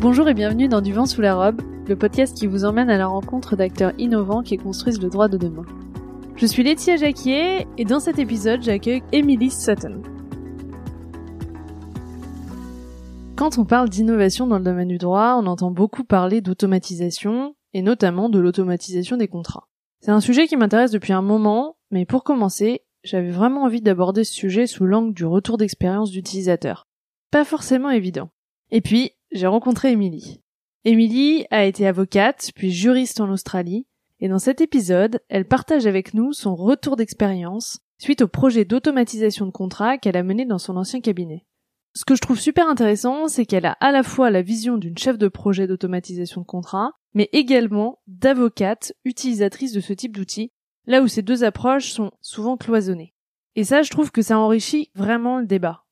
Bonjour et bienvenue dans Du vent sous la robe, le podcast qui vous emmène à la rencontre d'acteurs innovants qui construisent le droit de demain. Je suis Laetitia Jacquier et dans cet épisode j'accueille Emily Sutton. Quand on parle d'innovation dans le domaine du droit, on entend beaucoup parler d'automatisation et notamment de l'automatisation des contrats. C'est un sujet qui m'intéresse depuis un moment, mais pour commencer, j'avais vraiment envie d'aborder ce sujet sous l'angle du retour d'expérience d'utilisateur. Pas forcément évident. Et puis, j'ai rencontré Emily. Emily a été avocate, puis juriste en Australie, et dans cet épisode, elle partage avec nous son retour d'expérience suite au projet d'automatisation de contrats qu'elle a mené dans son ancien cabinet. Ce que je trouve super intéressant, c'est qu'elle a à la fois la vision d'une chef de projet d'automatisation de contrat, mais également d'avocate utilisatrice de ce type d'outils, là où ces deux approches sont souvent cloisonnées. Et ça, je trouve que ça enrichit vraiment le débat.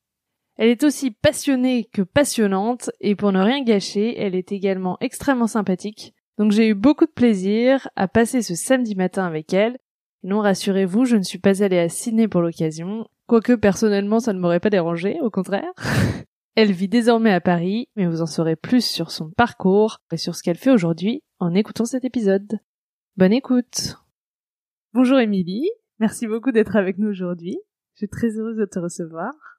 Elle est aussi passionnée que passionnante, et pour ne rien gâcher, elle est également extrêmement sympathique, donc j'ai eu beaucoup de plaisir à passer ce samedi matin avec elle. non, rassurez-vous, je ne suis pas allée à Sydney pour l'occasion, quoique personnellement ça ne m'aurait pas dérangé, au contraire. Elle vit désormais à Paris, mais vous en saurez plus sur son parcours et sur ce qu'elle fait aujourd'hui en écoutant cet épisode. Bonne écoute Bonjour Émilie, merci beaucoup d'être avec nous aujourd'hui. Je suis très heureuse de te recevoir.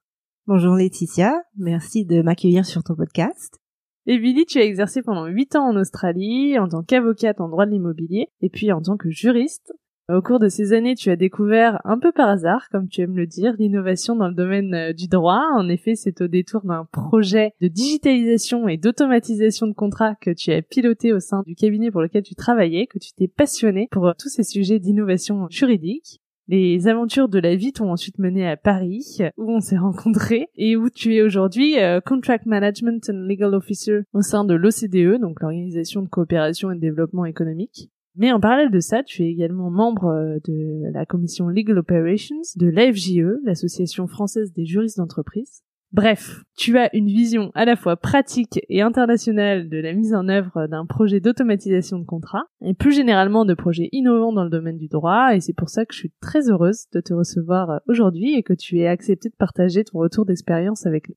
Bonjour Laetitia, merci de m'accueillir sur ton podcast. Émilie, tu as exercé pendant 8 ans en Australie en tant qu'avocate en droit de l'immobilier et puis en tant que juriste au cours de ces années, tu as découvert un peu par hasard, comme tu aimes le dire, l'innovation dans le domaine euh, du droit. En effet, c'est au détour d'un projet de digitalisation et d'automatisation de contrats que tu as piloté au sein du cabinet pour lequel tu travaillais, que tu t'es passionné pour euh, tous ces sujets d'innovation juridique. Les aventures de la vie t'ont ensuite mené à Paris, où on s'est rencontrés, et où tu es aujourd'hui euh, Contract Management and Legal Officer au sein de l'OCDE, donc l'Organisation de coopération et de développement économique. Mais en parallèle de ça, tu es également membre euh, de la commission Legal Operations de l'AFJE, l'Association française des juristes d'entreprise. Bref, tu as une vision à la fois pratique et internationale de la mise en œuvre d'un projet d'automatisation de contrat, et plus généralement de projets innovants dans le domaine du droit, et c'est pour ça que je suis très heureuse de te recevoir aujourd'hui et que tu aies accepté de partager ton retour d'expérience avec nous.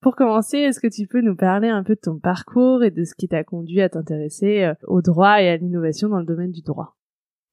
Pour commencer, est-ce que tu peux nous parler un peu de ton parcours et de ce qui t'a conduit à t'intéresser euh, au droit et à l'innovation dans le domaine du droit?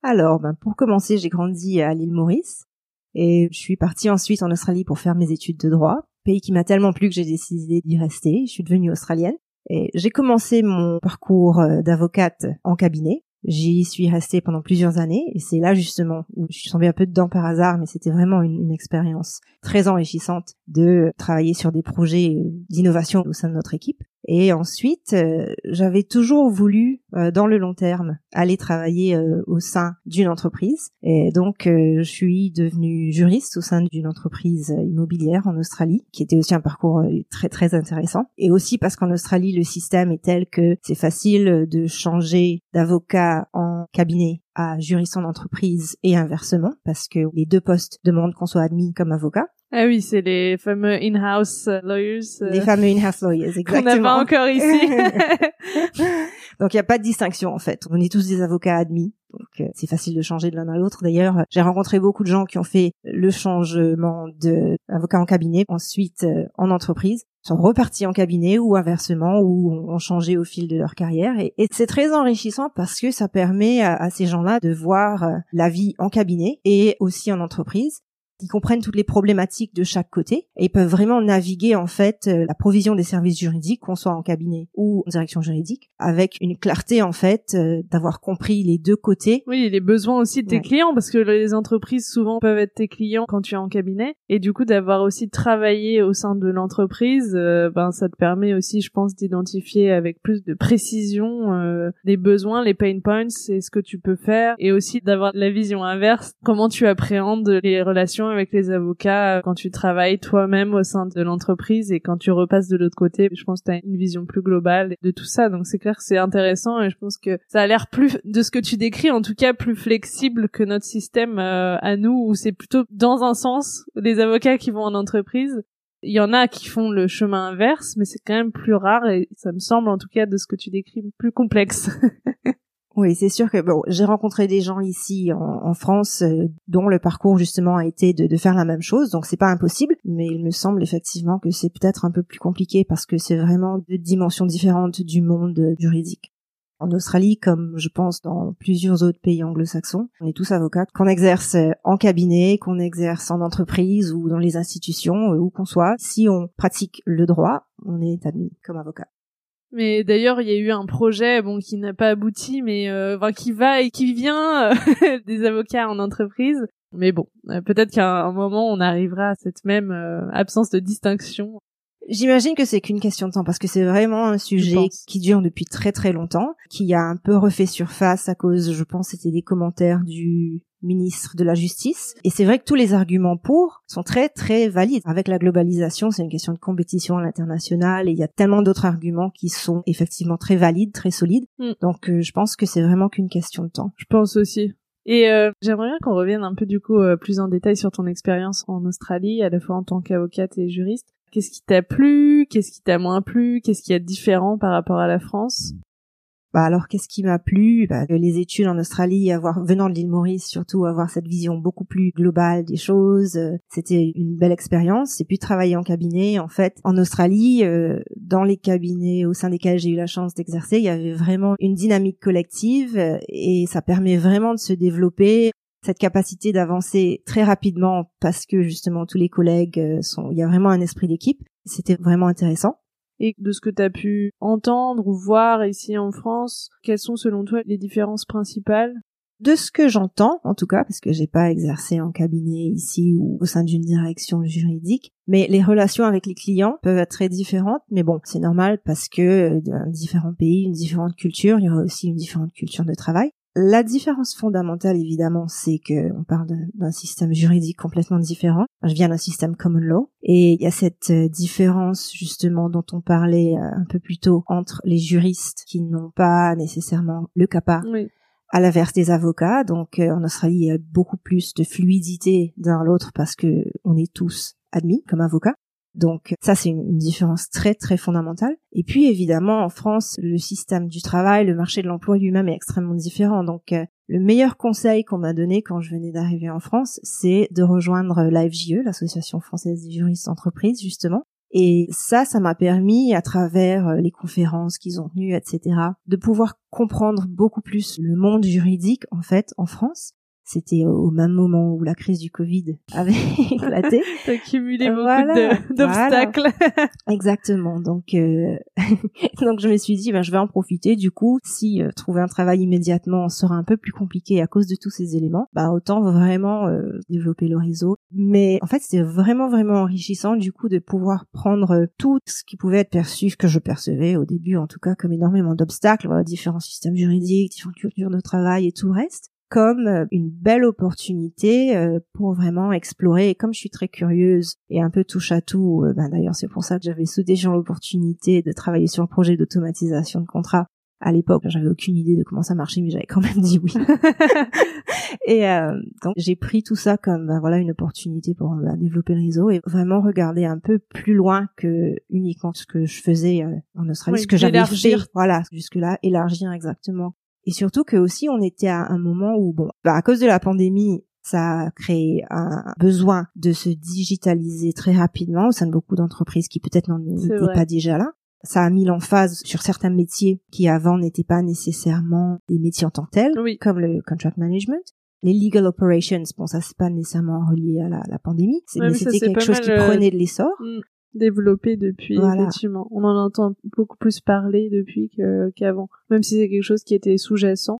Alors, ben, pour commencer, j'ai grandi à l'île Maurice et je suis partie ensuite en Australie pour faire mes études de droit, pays qui m'a tellement plu que j'ai décidé d'y rester. Je suis devenue australienne et j'ai commencé mon parcours euh, d'avocate en cabinet J'y suis restée pendant plusieurs années et c'est là justement où je suis tombée un peu dedans par hasard, mais c'était vraiment une, une expérience très enrichissante de travailler sur des projets d'innovation au sein de notre équipe. Et ensuite, euh, j'avais toujours voulu, euh, dans le long terme, aller travailler euh, au sein d'une entreprise. Et donc, je suis devenue juriste au sein d'une entreprise immobilière en Australie, qui était aussi un parcours très très intéressant. Et aussi parce qu'en Australie, le système est tel que c'est facile de changer d'avocat en cabinet à juriste en entreprise et inversement, parce que les deux postes demandent qu'on soit admis comme avocat. Ah oui, c'est les fameux in-house lawyers. Euh, les fameux in-house lawyers, exactement. Qu'on n'a pas encore ici. donc il n'y a pas de distinction en fait. On est tous des avocats admis. Donc euh, c'est facile de changer de l'un à l'autre. D'ailleurs, j'ai rencontré beaucoup de gens qui ont fait le changement de avocat en cabinet, ensuite euh, en entreprise, sont repartis en cabinet ou inversement ou ont changé au fil de leur carrière. Et, c'est très enrichissant parce que ça permet à ces gens-là de voir la vie en cabinet et aussi en entreprise ils comprennent toutes les problématiques de chaque côté et peuvent vraiment naviguer en fait euh, la provision des services juridiques, qu'on soit en cabinet ou en direction juridique, avec une clarté en fait euh, d'avoir compris les deux côtés. Oui, les besoins aussi de tes clients parce que les entreprises souvent peuvent être tes clients quand tu es en cabinet. Et du coup d'avoir aussi travaillé au sein de l'entreprise, euh, ben ça te permet aussi, je pense, d'identifier avec plus de précision les besoins, les pain points, c'est ce que tu peux faire. Et aussi d'avoir la vision inverse, comment tu appréhendes les relations avec les avocats euh, quand tu travailles toi-même au sein de l'entreprise et quand tu repasses de l'autre côté. Je pense que tu as une vision plus globale de tout ça. Donc c'est clair que c'est intéressant et je pense que ça a l'air plus, de ce que tu décris en tout cas, plus flexible que notre système euh, à nous où c'est plutôt dans un sens les avocats qui vont en entreprise. Il y en a qui font le chemin inverse, mais c'est quand même plus rare et ça me semble en tout cas de ce que tu décris plus complexe. Oui, c'est sûr que bon, j'ai rencontré des gens ici en, France euh, dont le parcours justement a été de, faire la même chose, donc c'est pas impossible, mais il me semble effectivement que c'est peut-être un peu plus compliqué parce que c'est vraiment deux dimensions différentes du monde juridique. En Australie, comme je pense dans plusieurs autres pays anglo-saxons, on est tous avocats, qu'on exerce en cabinet, qu'on exerce en entreprise ou dans les institutions, euh, où qu'on soit. Si on pratique le droit, on est admis comme avocat. Mais d'ailleurs, il y a eu un projet, bon, qui n'a pas abouti, mais euh, enfin, qui va et qui vient euh, des avocats en entreprise. Mais bon, euh, peut-être qu'à un moment, on arrivera à cette même absence de distinction. J'imagine que c'est qu'une question de temps parce que c'est vraiment un sujet qui dure depuis très très longtemps, qui a un peu refait surface à cause, je pense, c'était des commentaires du ministre de la Justice. Et c'est vrai que tous les arguments pour sont très très valides. Avec la globalisation, c'est une question de compétition à l'international et il y a tellement d'autres arguments qui sont effectivement très valides, très solides. Mm. Donc euh, je pense que c'est vraiment qu'une question de temps. Je pense aussi. Et euh, j'aimerais bien qu'on revienne un peu du coup euh, plus en détail sur ton expérience en Australie, à la fois en tant qu'avocate et juriste. Qu'est-ce qui t'a plu? Qu'est-ce qui t'a moins plu? Qu'est-ce qui est différent par rapport à la France? Bah alors qu'est-ce qui m'a plu? Bah, Les études en Australie, avoir venant de l'île Maurice, surtout avoir cette vision beaucoup plus globale des choses, euh, c'était une belle expérience. Et puis travailler en cabinet, en fait, en Australie, euh, dans les cabinets au sein desquels j'ai eu la chance d'exercer, il y avait vraiment une dynamique collective euh, et ça permet vraiment de se développer cette capacité d'avancer très rapidement parce que justement tous les collègues sont, il y a vraiment un esprit d'équipe. C'était vraiment intéressant. Et de ce que tu as pu entendre ou voir ici en France, quelles sont selon toi les différences principales? De ce que j'entends, en tout cas, parce que j'ai pas exercé en cabinet ici ou au sein d'une direction juridique, mais les relations avec les clients peuvent être très différentes. Mais bon, c'est normal parce que euh, dans différents pays, une différente culture, il y aura aussi une différente culture de travail. La différence fondamentale, évidemment, c'est que on parle d'un système juridique complètement différent. Je viens d'un système common law, et il y a cette euh, différence justement dont on parlait euh, un peu plus tôt entre les juristes qui n'ont pas nécessairement le CAPA. À l'inverse des avocats, donc euh, en Australie il y a beaucoup plus de fluidité d'un à l'autre parce que on est tous admis comme avocats. Donc ça, c'est une, différence très très fondamentale. Et puis évidemment, en France, le système du travail, le marché de l'emploi lui-même est extrêmement différent. Donc euh, le meilleur conseil qu'on m'a donné quand je venais d'arriver en France, c'est de rejoindre l'AFJE, l'Association française des juristes d'entreprise, justement. Et ça, ça m'a permis, à travers euh, les conférences qu'ils ont tenues, etc., de pouvoir comprendre beaucoup plus le monde juridique, en fait, en France, c'était au même moment où la crise du Covid avait éclaté. T'as cumulé beaucoup d'obstacles. Exactement. Donc, euh, donc je me suis dit, ben, je vais en profiter. Du coup, si euh, trouver un travail immédiatement sera un peu plus compliqué à cause de tous ces éléments, bah autant vraiment euh, développer le réseau. Mais en fait, c'était vraiment vraiment enrichissant du coup de pouvoir prendre tout ce qui pouvait être perçu, que je percevais au début en tout cas comme énormément d'obstacles, différents systèmes juridiques, différentes cultures de travail et tout le reste comme euh, une belle opportunité euh, pour vraiment explorer. Et comme je suis très curieuse et un peu touche à tout, euh, ben d'ailleurs c'est pour ça que j'avais sauté sur l'opportunité de travailler sur le projet d'automatisation de contrat. À l'époque, j'avais aucune idée de comment ça marchait, mais j'avais quand même dit oui. et donc j'ai pris tout ça comme ben, voilà une opportunité pour ben, développer le réseau et vraiment regarder un peu plus loin que uniquement ce que je faisais en Australie, ce que j'avais fait. Voilà, jusque là, élargir exactement et surtout que aussi on était à un moment où bon, bah, à cause de la pandémie, ça a créé un besoin de se digitaliser très rapidement au sein de beaucoup d'entreprises qui peut-être n'en étaient pas déjà là. Ça a mis l'emphase sur certains métiers qui avant n'étaient pas nécessairement des métiers en tant que tels, comme le contract management. Les legal operations, bon ça c'est pas nécessairement relié à la, pandémie, mais c'était quelque chose qui euh, prenait de l'essor. Mm développé depuis effectivement. On en entend beaucoup plus parler depuis qu'avant, même si c'est quelque chose qui était sous-jacent.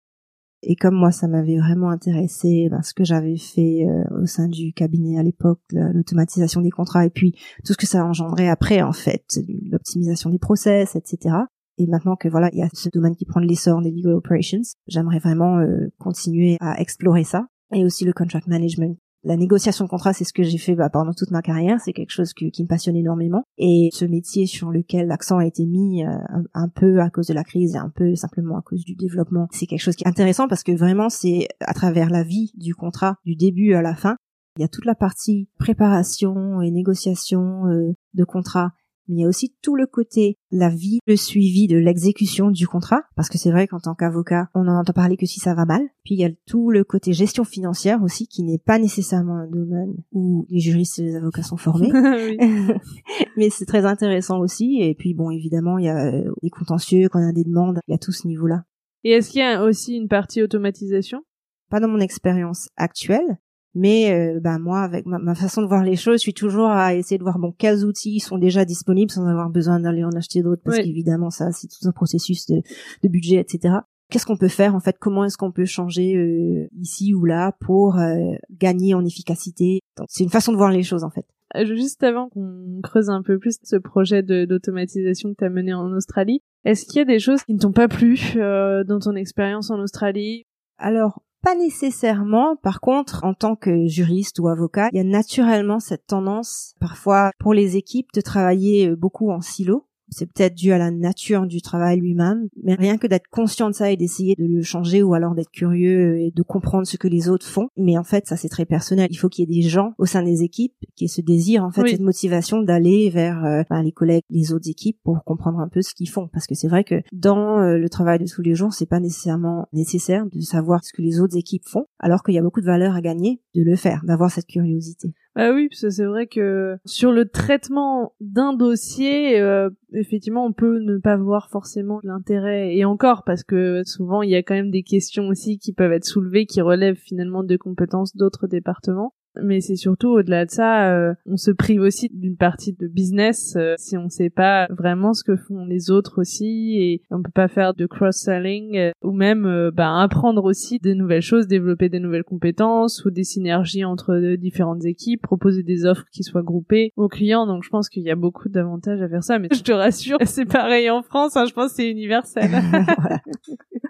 Et comme moi, ça m'avait vraiment intéressé, ben, ce que j'avais fait euh, au sein du cabinet à l'époque, l'automatisation des contrats, et puis tout ce que ça a engendré après, en fait, l'optimisation des process, etc. Et maintenant que voilà, il y a ce domaine qui prend l'essor des legal operations, j'aimerais vraiment euh, continuer à explorer ça. Et aussi le contract management, la négociation de contrat, c'est ce que j'ai fait bah, pendant toute ma carrière. C'est quelque chose qui me passionne énormément. Et ce métier sur lequel l'accent a été mis euh, un, peu à cause de la crise et un peu simplement à cause du développement, c'est quelque chose qui est intéressant parce que vraiment, c'est à travers la vie du contrat, du début à la fin. Il y a toute la partie préparation et négociation euh, de contrat mais il y a aussi tout le côté, la vie, le suivi de l'exécution du contrat, parce que c'est vrai qu'en tant qu'avocat, on n'en entend parler que si ça va mal. Puis il y a tout le côté gestion financière aussi, qui n'est pas nécessairement un domaine où les juristes et les avocats sont formés. mais c'est très intéressant aussi. Et puis bon, évidemment, il y a euh, des contentieux, quand il y a des demandes, il y a tout ce niveau-là. Et est-ce qu'il y a aussi une partie automatisation? Pas dans mon expérience actuelle, mais euh, bah moi, avec ma, façon de voir les choses, je suis toujours à essayer de voir bon quels outils sont déjà disponibles sans avoir besoin d'aller en acheter d'autres, parce qu'évidemment ça c'est tout un processus de, de budget, etc. Qu'est-ce qu'on peut faire en fait? Comment est-ce qu'on peut changer euh, ici ou là pour euh, gagner en efficacité? C'est une façon de voir les choses en fait. Juste avant qu'on creuse un peu plus ce projet d'automatisation que tu as mené en Australie, est-ce qu'il y a des choses qui ne t'ont pas plu dans ton expérience en Australie? Alors, pas nécessairement. Par contre, en tant que juriste ou avocat, il y a naturellement cette tendance, parfois pour les équipes, de travailler euh, beaucoup en silo c'est peut-être dû à la nature du travail lui-même, mais rien que d'être conscient de ça et d'essayer de le changer ou alors d'être curieux et de comprendre ce que les autres font. Mais en fait, ça c'est très personnel. Il faut qu'il y ait des gens au sein des équipes qui aient ce désir, en fait, cette motivation d'aller vers euh, ben, les collègues, les autres équipes pour comprendre un peu ce qu'ils font. Parce que c'est vrai que dans euh, le travail de tous les jours, c'est pas nécessairement nécessaire de savoir ce que les autres équipes font, alors qu'il y a beaucoup de valeur à gagner de le faire, d'avoir cette curiosité. Ah oui, parce que c'est vrai que sur le traitement d'un dossier, euh, effectivement, on peut ne pas voir forcément l'intérêt. Et encore, parce que souvent, il y a quand même des questions aussi qui peuvent être soulevées, qui relèvent finalement de compétences d'autres départements mais c'est surtout au-delà de ça, euh, on se prive aussi d'une partie de business euh, si on sait pas vraiment ce que font les autres aussi et on peut pas faire de cross-selling euh, ou même bah, apprendre aussi des nouvelles choses, développer des nouvelles compétences ou des synergies entre différentes équipes, proposer des offres qui soient groupées aux clients. Donc je pense qu'il y a beaucoup d'avantages à faire ça, mais je te rassure, c'est pareil en France, hein, je pense que c'est universel.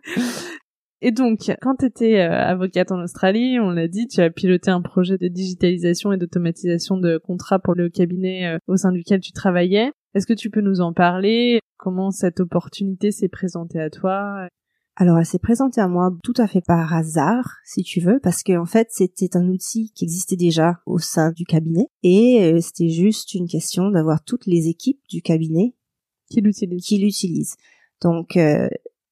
Et donc, quand tu étais euh, avocate en Australie, on l'a dit, tu as piloté un projet de digitalisation et d'automatisation de contrats pour le cabinet euh, au sein duquel tu travaillais. Est-ce que tu peux nous en parler? Comment cette opportunité s'est présentée à toi? Alors, elle s'est présentée à moi tout à fait par hasard, si tu veux, parce que en fait, c'était un outil qui existait déjà au sein du cabinet, et euh, c'était juste une question d'avoir toutes les équipes du cabinet qui l'utilisent. Qui l'utilisent. Donc,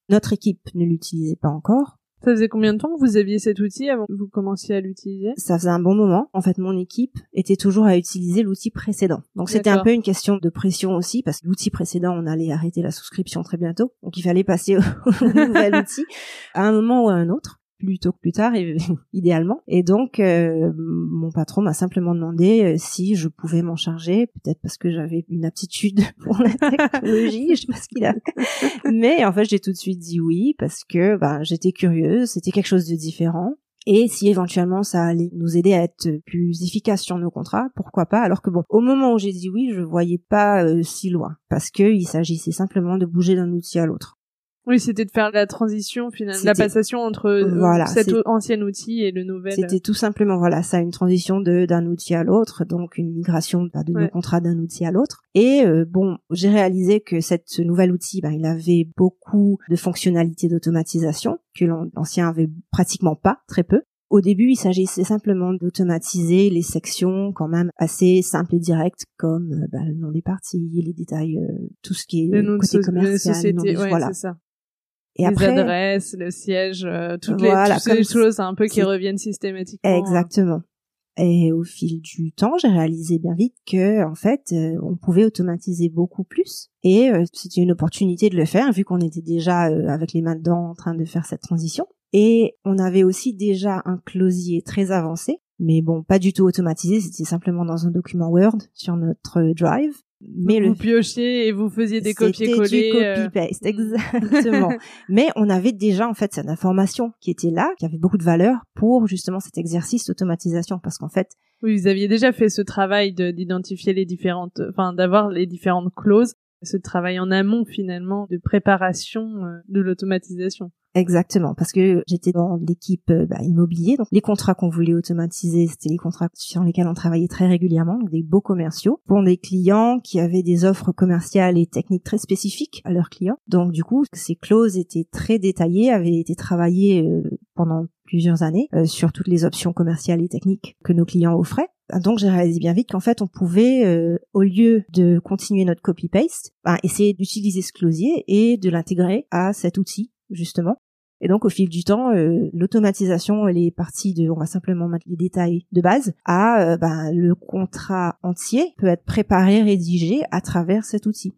notre équipe ne l'utilisait pas encore. Ça faisait combien de temps que vous aviez cet outil avant que vous commenciez à l'utiliser? Ça faisait un bon moment. En fait, mon équipe était toujours à utiliser l'outil précédent. Donc c'était un peu une question de pression aussi, parce que l'outil précédent, on allait arrêter la souscription très bientôt. Donc il fallait passer au nouvel outil à un moment ou à un autre plus tôt que plus tard, idéalement. Et donc, euh, mon patron m'a simplement demandé euh, si je pouvais m'en charger, peut-être parce que j'avais une aptitude pour la technologie, je sais pas ce qu'il a. Mais en fait, j'ai tout de suite dit oui parce que ben, j'étais curieuse, c'était quelque chose de différent. Et si éventuellement ça allait nous aider à être plus efficace sur nos contrats, pourquoi pas? Alors que bon, au moment où j'ai dit oui, je voyais pas euh, si loin, parce que il s'agissait simplement de bouger d'un outil à l'autre. Oui, c'était de faire la transition finalement, la passation entre euh, voilà, cet ancien outil et le nouvel. C'était tout simplement voilà, ça une transition de d'un outil à l'autre, donc une migration bah, de nos contrats d'un outil à l'autre. Et euh, bon, j'ai réalisé que cette, ce nouvel outil, bah, il avait beaucoup de fonctionnalités d'automatisation que l'ancien avait pratiquement pas, très peu. Au début, il s'agissait simplement d'automatiser les sections quand même assez simples et directes, comme euh, bah, le nom des parties, les détails, tout ce qui est côté commercial, voilà. Ça. Et les après, adresses, le siège, euh, toutes les, toutes les choses un peu qui reviennent systématiquement. Hein. Exactement. Et au fil du temps, j'ai réalisé bien vite que, en fait, euh, on pouvait automatiser beaucoup plus. Et euh, c'était une opportunité de le faire, vu qu'on était déjà avec les mains dedans en train de faire cette transition. Et on avait aussi déjà un closier très avancé, mais bon, pas du tout automatisé, c'était simplement dans un document Word sur notre Drive mais vous le piochiez et vous faisiez des copier-coller. copy paste, exactement. mais on avait déjà en fait cette information qui était là, qui avait beaucoup de valeur pour justement cet exercice d'automatisation, parce qu'en fait. Oui, vous aviez déjà fait ce travail d'identifier les différentes, enfin d'avoir les différentes clauses, ce travail en amont finalement de préparation euh, de l'automatisation. Exactement, parce que j'étais dans l'équipe euh, bah, immobilier, donc les contrats qu'on voulait automatiser, c'était les contrats sur lesquels on travaillait très régulièrement, donc des beaux commerciaux, pour des clients qui avaient des offres commerciales et techniques très spécifiques à leurs clients. Donc du coup, ces clauses étaient très détaillées, avaient été travaillées euh, pendant plusieurs années euh, sur toutes les options commerciales et techniques que nos clients offraient. Donc j'ai réalisé bien vite qu'en fait on pouvait, euh, au lieu de continuer notre copy-paste, ben, essayer d'utiliser ce closier et de l'intégrer à cet outil justement. Et donc au fil du temps, euh, l'automatisation elle est partie de, on va simplement mettre les détails de base, à euh, ben, le contrat entier peut être préparé, rédigé à travers cet outil.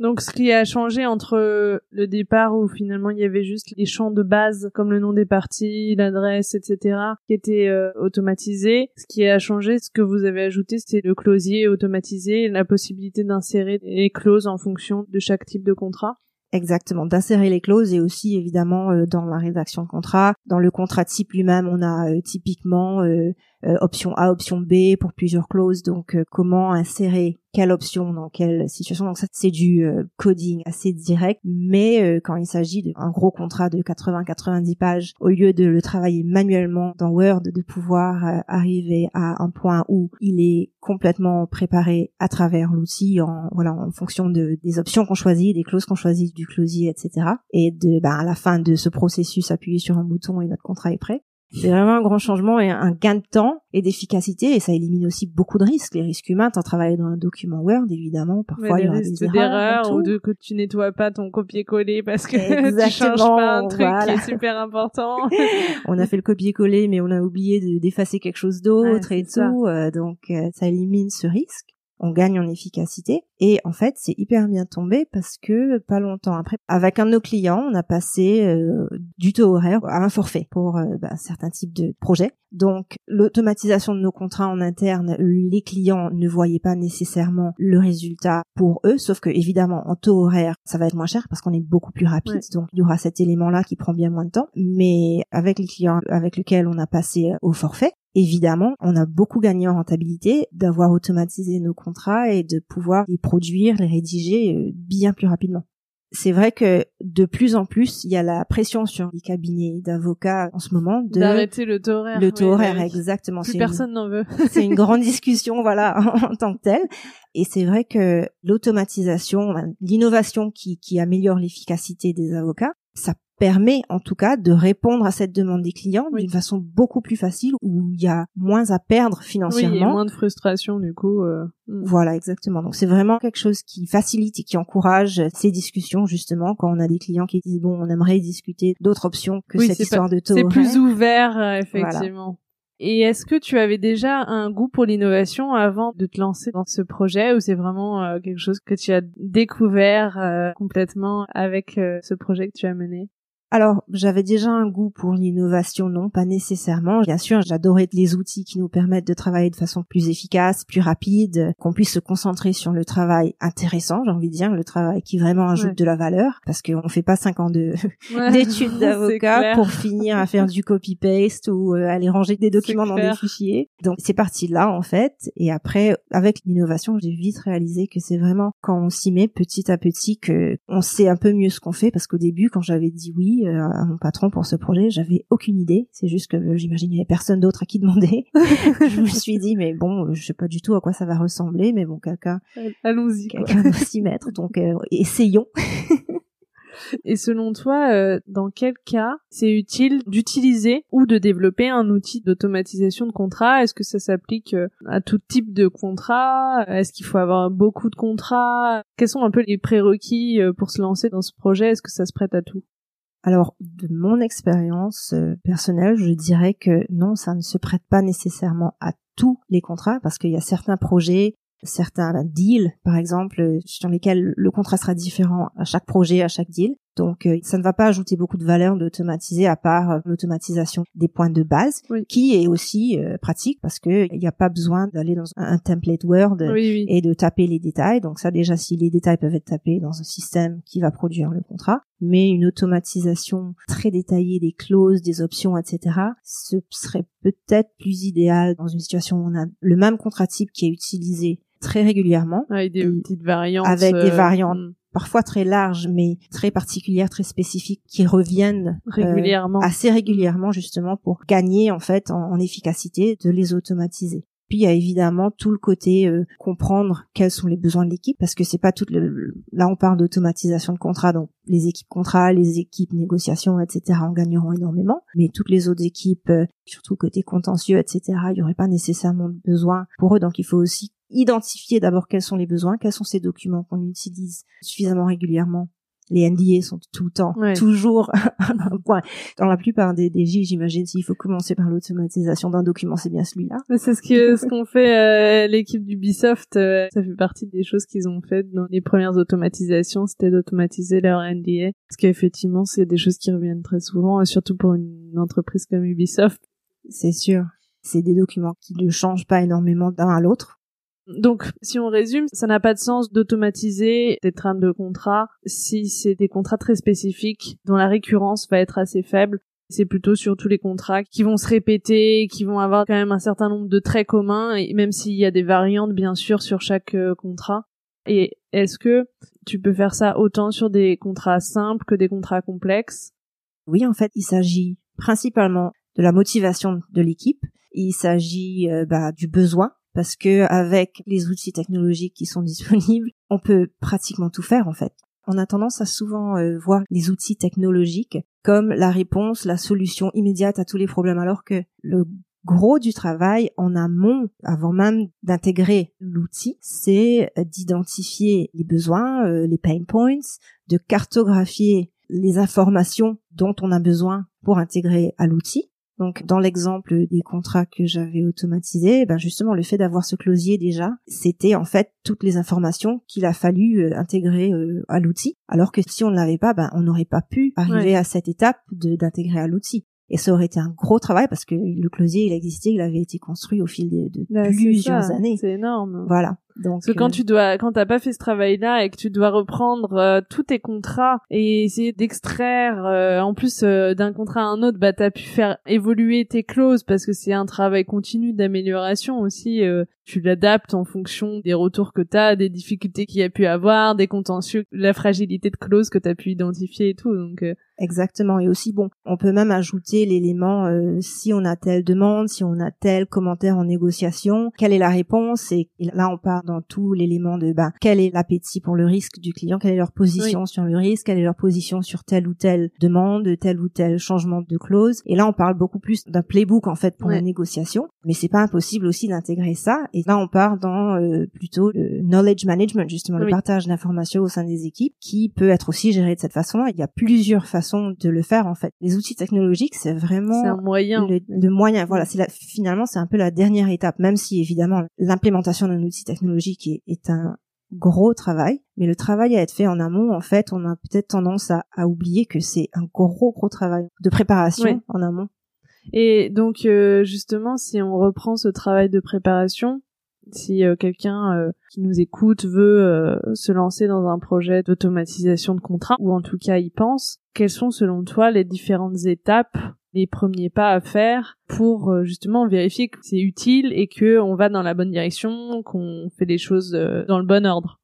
Donc ce qui a changé entre le départ où finalement il y avait juste les champs de base comme le nom des parties, l'adresse, etc. qui étaient euh, automatisés, ce qui a changé, ce que vous avez ajouté, c'est le closier automatisé, la possibilité d'insérer les clauses en fonction de chaque type de contrat. Exactement, d'insérer les clauses et aussi évidemment euh, dans la rédaction de contrat. Dans le contrat type lui-même, on a euh, typiquement euh, option A, option B pour plusieurs clauses. Donc comment insérer quelle option dans quelle situation. Donc ça c'est du coding assez direct. Mais quand il s'agit d'un gros contrat de 80-90 pages, au lieu de le travailler manuellement dans Word, de pouvoir arriver à un point où il est complètement préparé à travers l'outil en voilà en fonction de, des options qu'on choisit, des clauses qu'on choisit, du closier, etc. Et de ben, à la fin de ce processus, appuyer sur un bouton et notre contrat est prêt. C'est vraiment un grand changement et un gain de temps et d'efficacité et ça élimine aussi beaucoup de risques. Les risques humains, t'en travailles dans un document Word, évidemment, parfois il y aura des erreurs ou de que tu nettoies pas ton copier-coller parce que tu changes pas un truc qui est super important. on a fait le copier-coller mais on a oublié d'effacer quelque chose d'autre et tout, euh, donc euh, ça élimine ce risque on gagne en efficacité. Et en fait, c'est hyper bien tombé parce que pas longtemps après, avec un de nos clients, on a passé euh, du taux horaire à un forfait pour euh, bah, certains types de projets. Donc, l'automatisation de nos contrats en interne, les clients ne voyaient pas nécessairement le résultat pour eux, sauf que évidemment, en taux horaire, ça va être moins cher parce qu'on est beaucoup plus rapide. Donc, il y aura cet élément-là qui prend bien moins de temps. Mais avec les clients avec lesquels on a passé au forfait, Évidemment, on a beaucoup gagné en rentabilité d'avoir automatisé nos contrats et de pouvoir les produire, les rédiger euh, bien plus rapidement. C'est vrai que de plus en plus, il y a la pression sur les cabinets d'avocats en ce moment de d'arrêter le taux horaire. Le taux horaire, exactement. Plus personne n'en veut. c'est une grande discussion, voilà, en, tant que telle. Et c'est vrai que l'automatisation, l'innovation qui, qui améliore l'efficacité des avocats, ça permet en tout cas de répondre à cette demande des clients d'une façon beaucoup plus facile où il y a moins à perdre financièrement. Oui, il y a moins de frustration du coup. Euh, hmm. Voilà, exactement. Donc c'est vraiment quelque chose qui facilite et qui encourage ces discussions justement quand on a des clients qui disent bon on aimerait discuter d'autres options que cette histoire de taux. C'est plus ouvert euh, effectivement. Et est-ce que tu avais déjà un goût pour l'innovation avant de te lancer dans ce projet ou c'est vraiment euh, quelque chose que tu as découvert complètement avec ce projet que tu as mené? Alors, j'avais déjà un goût pour l'innovation, non, pas nécessairement. Bien sûr, j'adorais les outils qui nous permettent de travailler de façon plus efficace, plus rapide, qu'on puisse se concentrer sur le travail intéressant, j'ai envie de dire, le travail qui vraiment ajoute de la valeur, parce qu'on fait pas cinq ans de d'études d'avocat pour finir à faire du copy-paste ou euh, aller ranger des documents dans des fichiers. Donc, c'est parti de là, en fait. Et après, avec l'innovation, j'ai vite réalisé que c'est vraiment quand on s'y met petit à petit que on sait un peu mieux ce qu'on fait, parce qu'au début, quand j'avais dit oui, euh, à mon patron pour ce projet. J'avais aucune idée. C'est juste que j'imagine il y avait personne d'autre à qui demander. je me suis dit mais bon, je sais pas du tout à quoi ça va ressembler, mais bon quelqu'un, allons-y, quelqu'un doit s'y mettre. Donc euh, essayons. Et selon toi, euh, dans quel cas c'est utile d'utiliser ou de développer un outil d'automatisation de contrat? Est-ce que ça s'applique à tout type de contrat? Est-ce qu'il faut avoir beaucoup de contrats? Quels sont un peu les prérequis pour se lancer dans ce projet? Est-ce que ça se prête à tout? Alors, de mon expérience euh, personnelle, je dirais que non, ça ne se prête pas nécessairement à tous les contrats parce qu'il y a certains projets, certains deals, par exemple, sur lesquels le contrat sera différent à chaque projet, à chaque deal. Donc euh, ça ne va pas ajouter beaucoup de valeur d'automatiser à part euh, l'automatisation des points de base, qui est aussi euh, pratique parce que il n'y a pas besoin d'aller dans un, template Word et de taper les détails. Donc ça déjà si les détails peuvent être tapés dans un système qui va produire le contrat, mais une automatisation très détaillée des clauses, des options, etc. Ce serait peut-être plus idéal dans une situation où on a le même contrat type qui est utilisé très régulièrement. Avec des petites variantes. Avec des variantes hmm parfois très larges, mais très particulières, très spécifiques, qui reviennent euh, régulièrement, assez régulièrement justement pour gagner en fait en, efficacité, de les automatiser. Puis il y a évidemment tout le côté euh, comprendre quels sont les besoins de l'équipe parce que c'est pas tout le là on parle d'automatisation de contrat donc les équipes contrat, les équipes négociations etc en gagneront énormément. Mais toutes les autres équipes euh, surtout côté contentieux etc il y aurait pas nécessairement de besoin pour eux. Donc il faut aussi identifier d'abord quels sont les besoins, quels sont ces documents qu'on utilise suffisamment régulièrement les NDA sont tout le temps, toujours un point. Dans la plupart des DG, j'imagine, s'il faut commencer par l'automatisation d'un document, c'est bien celui-là. C'est ce que ce qu'on fait euh, l'équipe d'Ubisoft. Euh, ça fait partie des choses qu'ils ont faites dans les premières automatisations, c'était d'automatiser leur NDA. Parce qu'effectivement, c'est des choses qui reviennent très souvent, surtout pour une entreprise comme Ubisoft. C'est sûr. C'est des documents qui ne changent pas énormément d'un à l'autre. Donc, si on résume, ça n'a pas de sens d'automatiser des trames de contrats si c'est des contrats très spécifiques dont la récurrence va être assez faible. C'est plutôt sur tous les contrats qui vont se répéter, qui vont avoir quand même un certain nombre de traits communs, et même s'il y a des variantes, bien sûr, sur chaque euh, contrat. Et est-ce que tu peux faire ça autant sur des contrats simples que des contrats complexes? Oui, en fait, il s'agit principalement de la motivation de l'équipe. Il s'agit euh, bah, du besoin parce que avec les outils technologiques qui sont disponibles, on peut pratiquement tout faire en fait. On a tendance à souvent euh, voir les outils technologiques comme la réponse, la solution immédiate à tous les problèmes, alors que le gros du travail en amont, avant même d'intégrer l'outil, c'est d'identifier les besoins, euh, les pain points, de cartographier les informations dont on a besoin pour intégrer à l'outil, donc dans l'exemple des contrats que j'avais automatisés, ben justement le fait d'avoir ce closier déjà, c'était en fait toutes les informations qu'il a fallu euh, intégrer euh, à l'outil. Alors que si on ne l'avait pas, ben on n'aurait pas pu arriver à cette étape d'intégrer à l'outil. Et ça aurait été un gros travail parce que le closier, il existait, il avait été construit au fil de, de bah, plusieurs années. C'est énorme. Voilà. Donc, Parce que quand euh, tu dois, quand t'as pas fait ce travail-là et que tu dois reprendre euh, tous tes contrats et essayer d'extraire, euh, en plus d'un contrat à un autre, bah t'as pu faire évoluer tes clauses parce que c'est un travail continu d'amélioration aussi. tu l'adaptes en fonction des retours que t'as, des difficultés qu'il y a pu avoir, des contentieux, la fragilité de clause que t'as pu identifier et tout. Donc Exactement. Et aussi, bon, on peut même ajouter l'élément si on a telle demande, si on a tel commentaire en négociation, quelle est la réponse? Et là, on part dans tout l'élément de bah, quel est l'appétit pour le risque du client, quelle est leur position sur le risque, quelle est leur position sur telle ou telle demande, tel ou tel changement de clause. Et là, on parle beaucoup plus d'un playbook en fait pour la négociation, mais c'est pas impossible aussi d'intégrer ça. Et là, on part dans euh, plutôt le knowledge management, justement le partage d'informations au sein des équipes, qui peut être aussi géré de cette façon-là. Il y a plusieurs façons de le faire en fait. Les outils technologiques, c'est vraiment un moyen. Le, moyen. Voilà, c'est finalement c'est un peu la dernière étape, même si évidemment l'implémentation d'un outil technologique qui est, un gros travail, mais le travail à être fait en amont, en fait, on a peut-être tendance à, oublier que c'est un gros gros travail de préparation en amont. Et donc euh, justement, si on reprend ce travail de préparation, si euh, quelqu'un euh, qui nous écoute veut se lancer dans un projet d'automatisation de contrat, ou en tout cas y pense, quelles sont selon toi les différentes étapes les premiers pas à faire pour euh, justement vérifier que c'est utile et que on va dans la bonne direction, qu'on fait les choses euh, dans le bon ordre.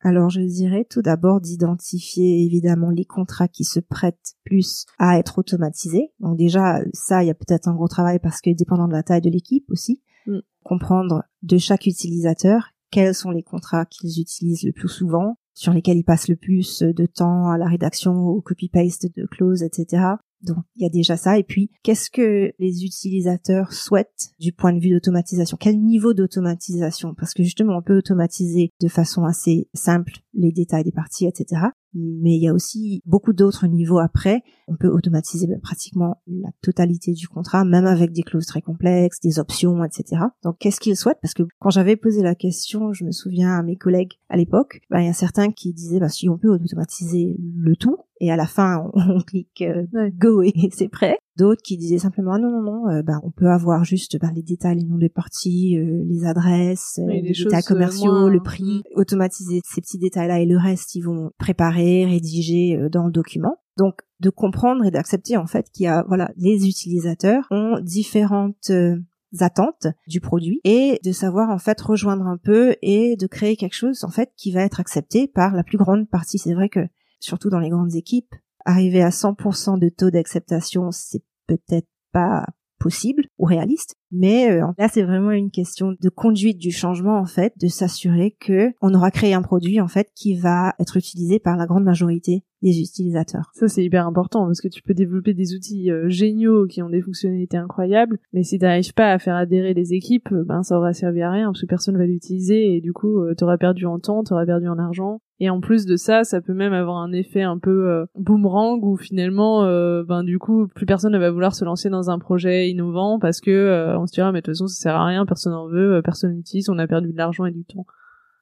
Alors je dirais tout d'abord d'identifier évidemment les contrats qui se prêtent plus à être automatisés. Donc déjà ça il y a peut-être un gros travail parce que dépendant de la taille de l'équipe aussi, mm. comprendre de chaque utilisateur quels sont les contrats qu'ils utilisent le plus souvent, sur lesquels ils passent le plus de temps à la rédaction, au copy-paste de clauses, etc. Donc il y a déjà ça. Et puis, qu'est-ce que les utilisateurs souhaitent du point de vue d'automatisation? Quel niveau d'automatisation? Parce que justement, on peut automatiser de façon assez simple les détails des parties, etc mais il y a aussi beaucoup d'autres niveaux après. On peut automatiser ben, pratiquement la totalité du contrat, même avec des clauses très complexes, des options, etc. Donc, qu'est-ce qu'ils souhaitent? Parce que quand j'avais posé la question, je me souviens à mes collègues à l'époque, ben, il y a certains qui disaient, ben, si on peut automatiser le tout, et à la fin, on, clique euh, go et c'est prêt. D'autres qui disaient simplement ah non non non euh, bah, on peut avoir juste bah, les détails les noms des parties euh, les adresses les, détails commerciaux le prix. Automatiser ces petits détails là et le reste ils vont préparer rédiger dans le document. Donc de comprendre et d'accepter en fait qu'il y a voilà les utilisateurs ont différentes attentes du produit et de savoir en fait rejoindre un peu et de créer quelque chose en fait qui va être accepté par la plus grande partie. C'est vrai que surtout dans les grandes équipes arriver à 100% de taux d'acceptation, c'est peut-être pas possible ou réaliste, Mais euh, là, c'est vraiment une question de conduite du changement en fait, de s'assurer que on aura créé un produit en fait qui va être utilisé par la grande majorité des utilisateurs. Ça c'est hyper important parce que tu peux développer des outils euh, géniaux qui ont des fonctionnalités incroyables, mais si tu n'arrives pas à faire adhérer les équipes, ben ça aura servi à rien parce que personne va l'utiliser et du coup tu auras perdu en temps, tu auras perdu en argent et en plus de ça, ça peut même avoir un effet un peu euh, boomerang où finalement, euh, ben du coup, plus personne ne va vouloir se lancer dans un projet innovant parce que euh, on se dira mais de toute façon ça sert à rien, personne en veut, personne n'utilise, on a perdu de l'argent et du temps.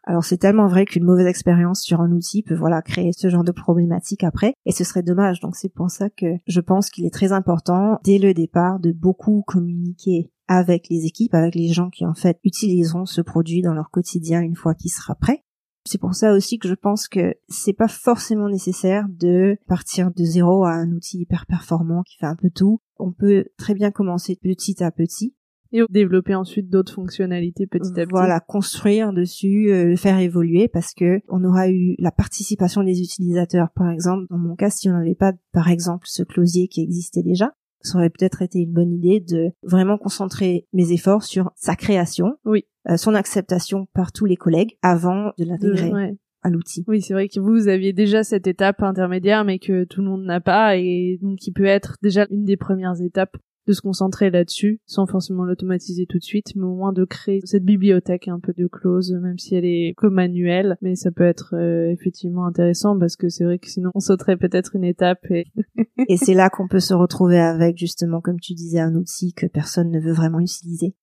Alors c'est tellement vrai qu'une mauvaise expérience sur un outil peut voilà créer ce genre de problématique après et ce serait dommage. Donc c'est pour ça que je pense qu'il est très important dès le départ de beaucoup communiquer avec les équipes, avec les gens qui en fait utiliseront ce produit dans leur quotidien une fois qu'il sera prêt c'est pour ça aussi que je pense que c'est pas forcément nécessaire de partir de zéro à un outil hyper performant qui fait un peu tout. On peut très bien commencer petit à petit. Et développer ensuite d'autres fonctionnalités petit à petit. Voilà, construire dessus, euh, le faire évoluer parce que on aura eu la participation des utilisateurs. Par exemple, dans mon cas, si on n'avait pas, par exemple, ce closier qui existait déjà, ça aurait peut-être été une bonne idée de vraiment concentrer mes efforts sur sa création. Oui. Euh, son acceptation par tous les collègues avant de l'intégrer. à l'outil. Oui, c'est vrai que vous aviez déjà cette étape intermédiaire, mais que tout le monde n'a pas, et donc qui peut être déjà une des premières étapes de se concentrer là-dessus, sans forcément l'automatiser tout de suite, mais au moins de créer cette bibliothèque un peu de clause, même si elle est que manuelle, mais ça peut être euh, effectivement intéressant parce que c'est vrai que sinon on sauterait peut-être une étape et et c'est là qu'on peut se retrouver avec justement comme tu disais un outil que personne ne veut vraiment utiliser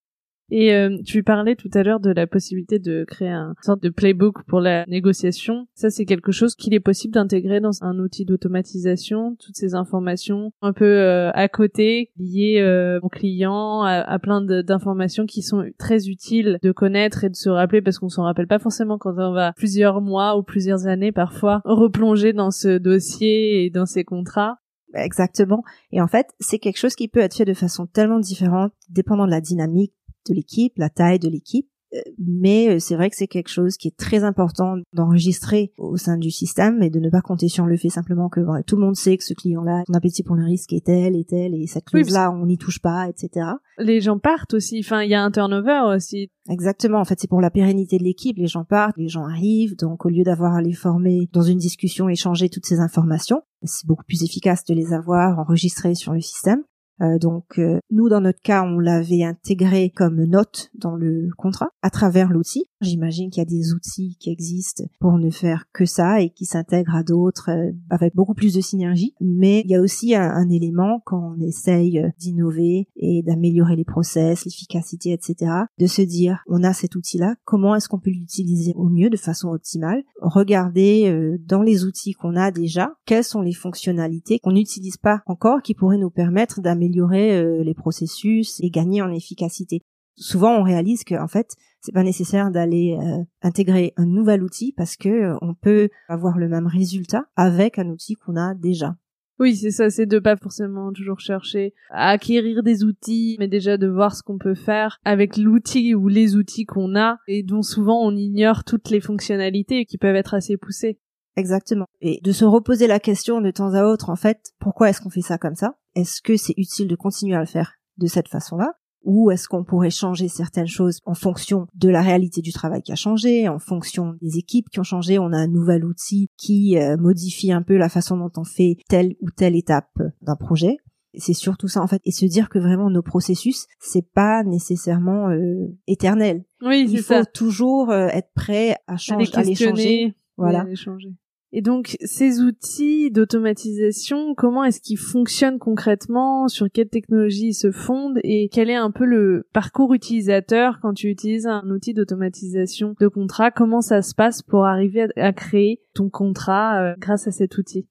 et euh, tu parlais tout à l'heure de la possibilité de créer un sorte de playbook pour la négociation. Ça, c'est quelque chose qu'il est possible d'intégrer dans un outil d'automatisation, toutes ces informations un peu euh, à côté, liées euh, au client, à, plein d'informations qui sont très utiles de connaître et de se rappeler parce qu'on s'en rappelle pas forcément quand on va plusieurs mois ou plusieurs années parfois replonger dans ce dossier et dans ces contrats. Exactement. Et en fait, c'est quelque chose qui peut être fait de façon tellement différente, dépendant de la dynamique de l'équipe, la taille de l'équipe. Euh, mais euh, c'est vrai que c'est quelque chose qui est très important d'enregistrer au sein du système et de ne pas compter sur le fait simplement que tout le monde sait que ce client-là, son appétit pour le risque est tel et tel et cette clause-là, on n'y touche pas, etc. Les gens partent aussi. Enfin, il y a un turnover aussi. Exactement. En fait, c'est pour la pérennité de l'équipe. Les gens partent, les gens arrivent. Donc, au lieu d'avoir à les former dans une discussion, échanger toutes ces informations, c'est beaucoup plus efficace de les avoir enregistrées sur le système. Euh, donc euh, nous dans notre cas on l'avait intégré comme note dans le contrat à travers l'outil. J'imagine qu'il y a des outils qui existent pour ne faire que ça et qui s'intègrent à d'autres euh, avec beaucoup plus de synergie. Mais il y a aussi un, élément quand on essaye d'innover et d'améliorer les process, l'efficacité, etc. De se dire on a cet outil-là, comment est-ce qu'on peut l'utiliser au mieux de façon optimale? Regarder dans les outils qu'on a déjà quelles sont les fonctionnalités qu'on n'utilise pas encore qui pourraient nous permettre d'améliorer améliorer euh, les processus et gagner en efficacité. Souvent, on réalise que en fait, c'est pas nécessaire d'aller euh, intégrer un nouvel outil parce que euh, on peut avoir le même résultat avec un outil qu'on a déjà. Oui, c'est ça, c'est de pas forcément toujours chercher à acquérir des outils, mais déjà de voir ce qu'on peut faire avec l'outil ou les outils qu'on a et dont souvent on ignore toutes les fonctionnalités qui peuvent être assez poussées. Exactement. Et de se reposer la question de temps à autre, en fait, pourquoi est-ce qu'on fait ça comme ça? Est-ce que c'est utile de continuer à le faire de cette façon-là ou est-ce qu'on pourrait changer certaines choses en fonction de la réalité du travail qui a changé, en fonction des équipes qui ont changé? On a un nouvel outil qui euh, modifie un peu la façon dont on fait telle ou telle étape d'un projet. C'est surtout ça en fait, et se dire que vraiment nos processus, c'est pas nécessairement euh, éternel. Oui, il faut toujours euh, être prêt à changer, à les changer. Voilà. À les changer. Et donc, ces outils d'automatisation, comment est-ce qu'ils fonctionnent concrètement? Sur quelle technologie ils se fondent? Et quel est un peu le parcours utilisateur quand tu utilises un outil d'automatisation de contrat? Comment ça se passe pour arriver à, créer ton contrat euh, grâce à cet outil?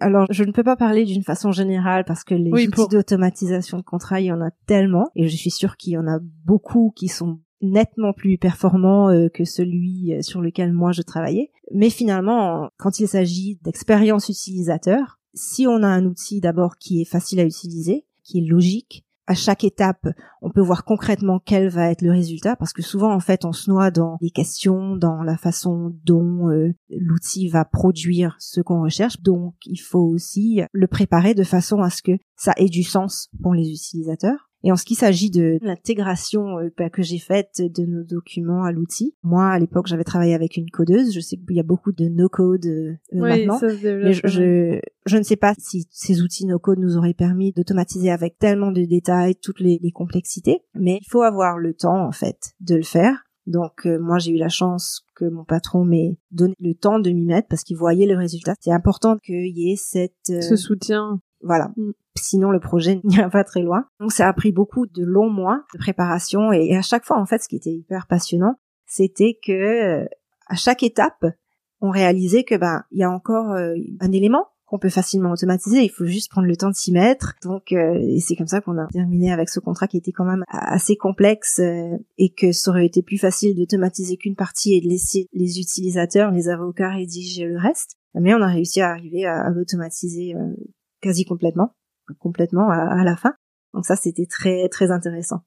Alors, je ne peux pas parler d'une façon générale parce que les outils d'automatisation de contrat, il y en a tellement, et je suis sûre qu'il y en a beaucoup qui sont nettement plus performant euh, que celui euh, sur lequel moi je travaillais. Mais finalement, quand il s'agit d'expérience utilisateur, si on a un outil d'abord qui est facile à utiliser, qui est logique, à chaque étape, on peut voir concrètement quel va être le résultat, parce que souvent, en fait, on se noie dans les questions, dans la façon dont euh, l'outil va produire ce qu'on recherche. Donc, il faut aussi le préparer de façon à ce que ça ait du sens pour les utilisateurs. Et en ce qui s'agit de l'intégration euh, bah, que j'ai faite de nos documents à l'outil, moi à l'époque j'avais travaillé avec une codeuse. Je sais qu'il y a beaucoup de no-code euh, maintenant, mais je, je, ne sais pas si ces outils no-code nous auraient permis d'automatiser avec tellement de détails toutes les, les complexités. Mais il faut avoir le temps en fait de le faire. Donc euh, moi j'ai eu la chance que mon patron m'ait donné le temps de m'y mettre parce qu'il voyait le résultat. C'est important qu'il y ait cette ce soutien. Voilà. Mm. Sinon, le projet n'ira pas très loin. Donc, ça a pris beaucoup de longs mois de préparation et à chaque fois, en fait, ce qui était hyper passionnant, c'était que euh, à chaque étape, on réalisait que ben il y a encore euh, un élément qu'on peut facilement automatiser. Il faut juste prendre le temps de s'y mettre. Donc, euh, et c'est comme ça qu'on a terminé avec ce contrat qui était quand même assez complexe et que ça aurait été plus facile d'automatiser qu'une partie et de laisser les utilisateurs, les avocats rédiger le reste. Mais on a réussi à arriver à, à l'automatiser quasi complètement complètement à, la fin. Donc ça, c'était très très intéressant.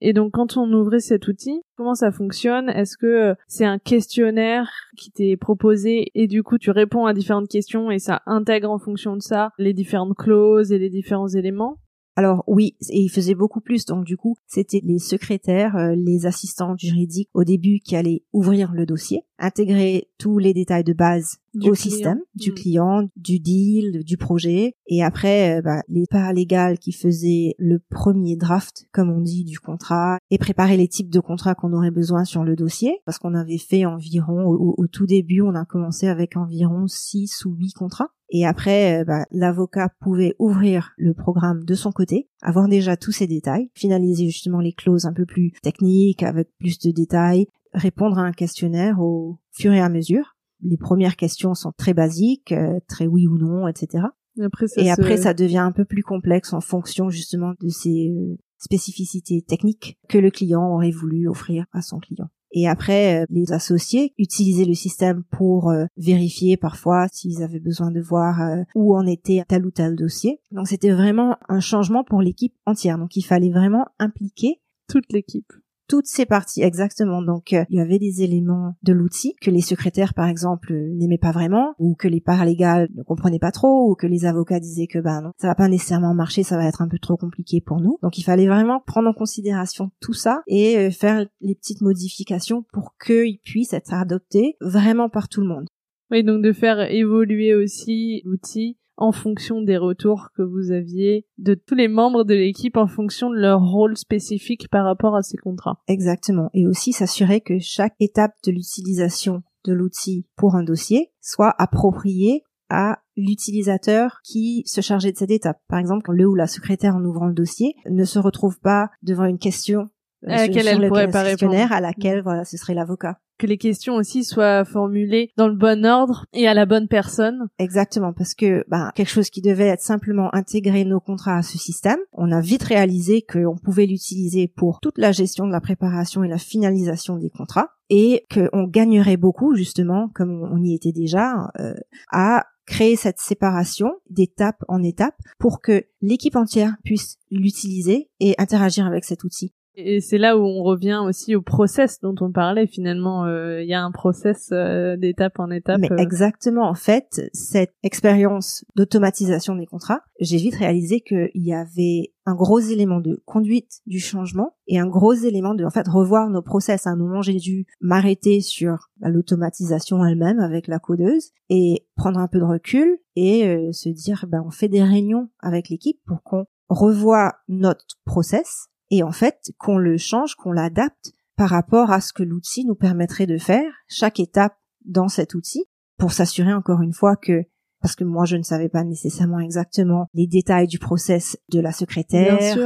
Et donc quand on ouvrait cet outil, comment ça fonctionne? Est-ce que euh, c'est un questionnaire qui t'est proposé et du coup tu réponds à différentes questions et ça intègre en fonction de ça les différentes clauses et les différents éléments? Alors oui, et il faisait beaucoup plus. Donc du coup, c'était les secrétaires, euh, les assistants juridiques au début qui allaient ouvrir le dossier, intégrer tous les détails de base au système du hmm. client, du deal, du projet, et après euh, bah, les paralégales qui faisaient le premier draft, comme on dit, du contrat, et préparer les types de contrats qu'on aurait besoin sur le dossier, parce qu'on avait fait environ au, au, tout début, on a commencé avec environ six ou huit contrats. Et après, euh, bah, l'avocat pouvait ouvrir le programme de son côté, avoir déjà tous ces détails, finaliser justement les clauses un peu plus techniques, avec plus de détails, répondre à un questionnaire au fur et à mesure. Les premières questions sont très basiques, euh, très oui ou non, etc. Et après, ça, et après, ça devient un peu plus complexe en fonction justement de ces euh, spécificités techniques que le client aurait voulu offrir à son client. Et après, euh, les associés utilisaient le système pour euh, vérifier parfois s'ils avaient besoin de voir euh, où en était tel ou tel dossier. Donc c'était vraiment un changement pour l'équipe entière. Donc il fallait vraiment impliquer toute l'équipe toutes ces parties exactement. Donc euh, il y avait des éléments de l'outil que les secrétaires par exemple n'aimaient pas vraiment ou que les paralegals ne comprenaient pas trop ou que les avocats disaient que ben non, ça va pas nécessairement marcher, ça va être un peu trop compliqué pour nous. Donc il fallait vraiment prendre en considération tout ça et euh, faire les petites modifications pour qu'ils puissent être adoptés vraiment par tout le monde. Oui, donc de faire évoluer aussi l'outil en fonction des retours que vous aviez de tous les membres de l'équipe en fonction de leur rôle spécifique par rapport à ces contrats. Exactement. Et aussi s'assurer que chaque étape de l'utilisation de l'outil pour un dossier soit appropriée à l'utilisateur qui se chargeait de cette étape. Par exemple, le ou la secrétaire en ouvrant le dossier ne se retrouve pas devant une question euh, à laquelle elle pourrait pas répondre. à laquelle voilà ce serait l'avocat que les questions aussi soient formulées dans le bon ordre et à la bonne personne. Exactement, parce que bah, quelque chose qui devait être simplement intégrer nos contrats à ce système, on a vite réalisé qu'on pouvait l'utiliser pour toute la gestion de la préparation et la finalisation des contrats et qu'on gagnerait beaucoup justement, comme on y était déjà, euh, à créer cette séparation d'étape en étape pour que l'équipe entière puisse l'utiliser et interagir avec cet outil. Et c'est là où on revient aussi au process dont on parlait finalement. Euh, il y a un process euh, d'étape en étape. Mais euh. exactement, en fait, cette expérience d'automatisation des contrats, j'ai vite réalisé qu'il y avait un gros élément de conduite du changement et un gros élément de en fait revoir nos process. À un moment, j'ai dû m'arrêter sur l'automatisation elle-même avec la codeuse et prendre un peu de recul et se dire ben on fait des réunions avec l'équipe pour qu'on revoie notre process et en fait qu'on le change, qu'on l'adapte par rapport à ce que l'outil nous permettrait de faire, chaque étape dans cet outil, pour s'assurer encore une fois que parce que moi je ne savais pas nécessairement exactement les détails du process de la secrétaire,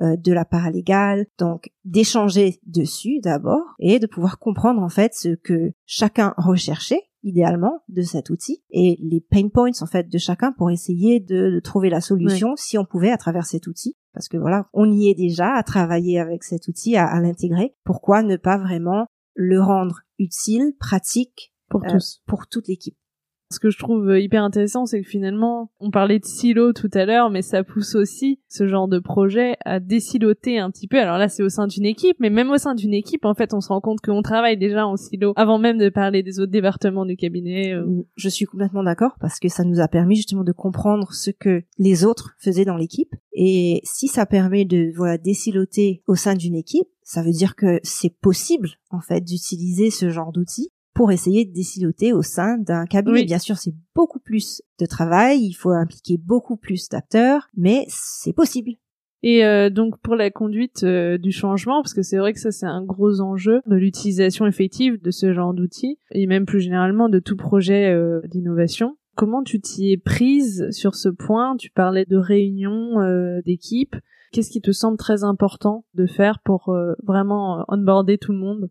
euh, de la paralégale, donc d'échanger dessus d'abord et de pouvoir comprendre en fait ce que chacun recherchait idéalement de cet outil et les pain points en fait de chacun pour essayer de, trouver la solution si on pouvait à travers cet outil parce que voilà on y est déjà à travailler avec cet outil à, l'intégrer. Pourquoi ne pas vraiment le rendre utile pratique pour tous. pour toute l'équipe? Ce que je trouve euh, hyper intéressant, c'est que finalement, on parlait de silo tout à l'heure, mais ça pousse aussi ce genre de projet à désiloter un petit peu. Alors là, c'est au sein d'une équipe, mais même au sein d'une équipe, en fait, on se rend compte qu'on travaille déjà en silo avant même de parler des autres départements du cabinet. Euh. Mm, je suis complètement d'accord parce que ça nous a permis justement de comprendre ce que les autres faisaient dans l'équipe. Et si ça permet de voilà désiloter au sein d'une équipe, ça veut dire que c'est possible en fait d'utiliser ce genre d'outils pour essayer de déciloter au sein d'un cabinet. Bien sûr, c'est beaucoup plus de travail, il faut impliquer beaucoup plus d'acteurs, mais c'est possible. Et euh, donc pour la conduite euh, du changement, parce que c'est vrai que ça c'est un gros enjeu de l'utilisation effective de ce genre d'outils, et même plus généralement de tout projet euh, d'innovation. Comment tu t'y es prise sur ce point? Tu parlais de réunions d'équipe. Qu'est-ce qui te semble très important de faire pour vraiment onboarder tout le monde?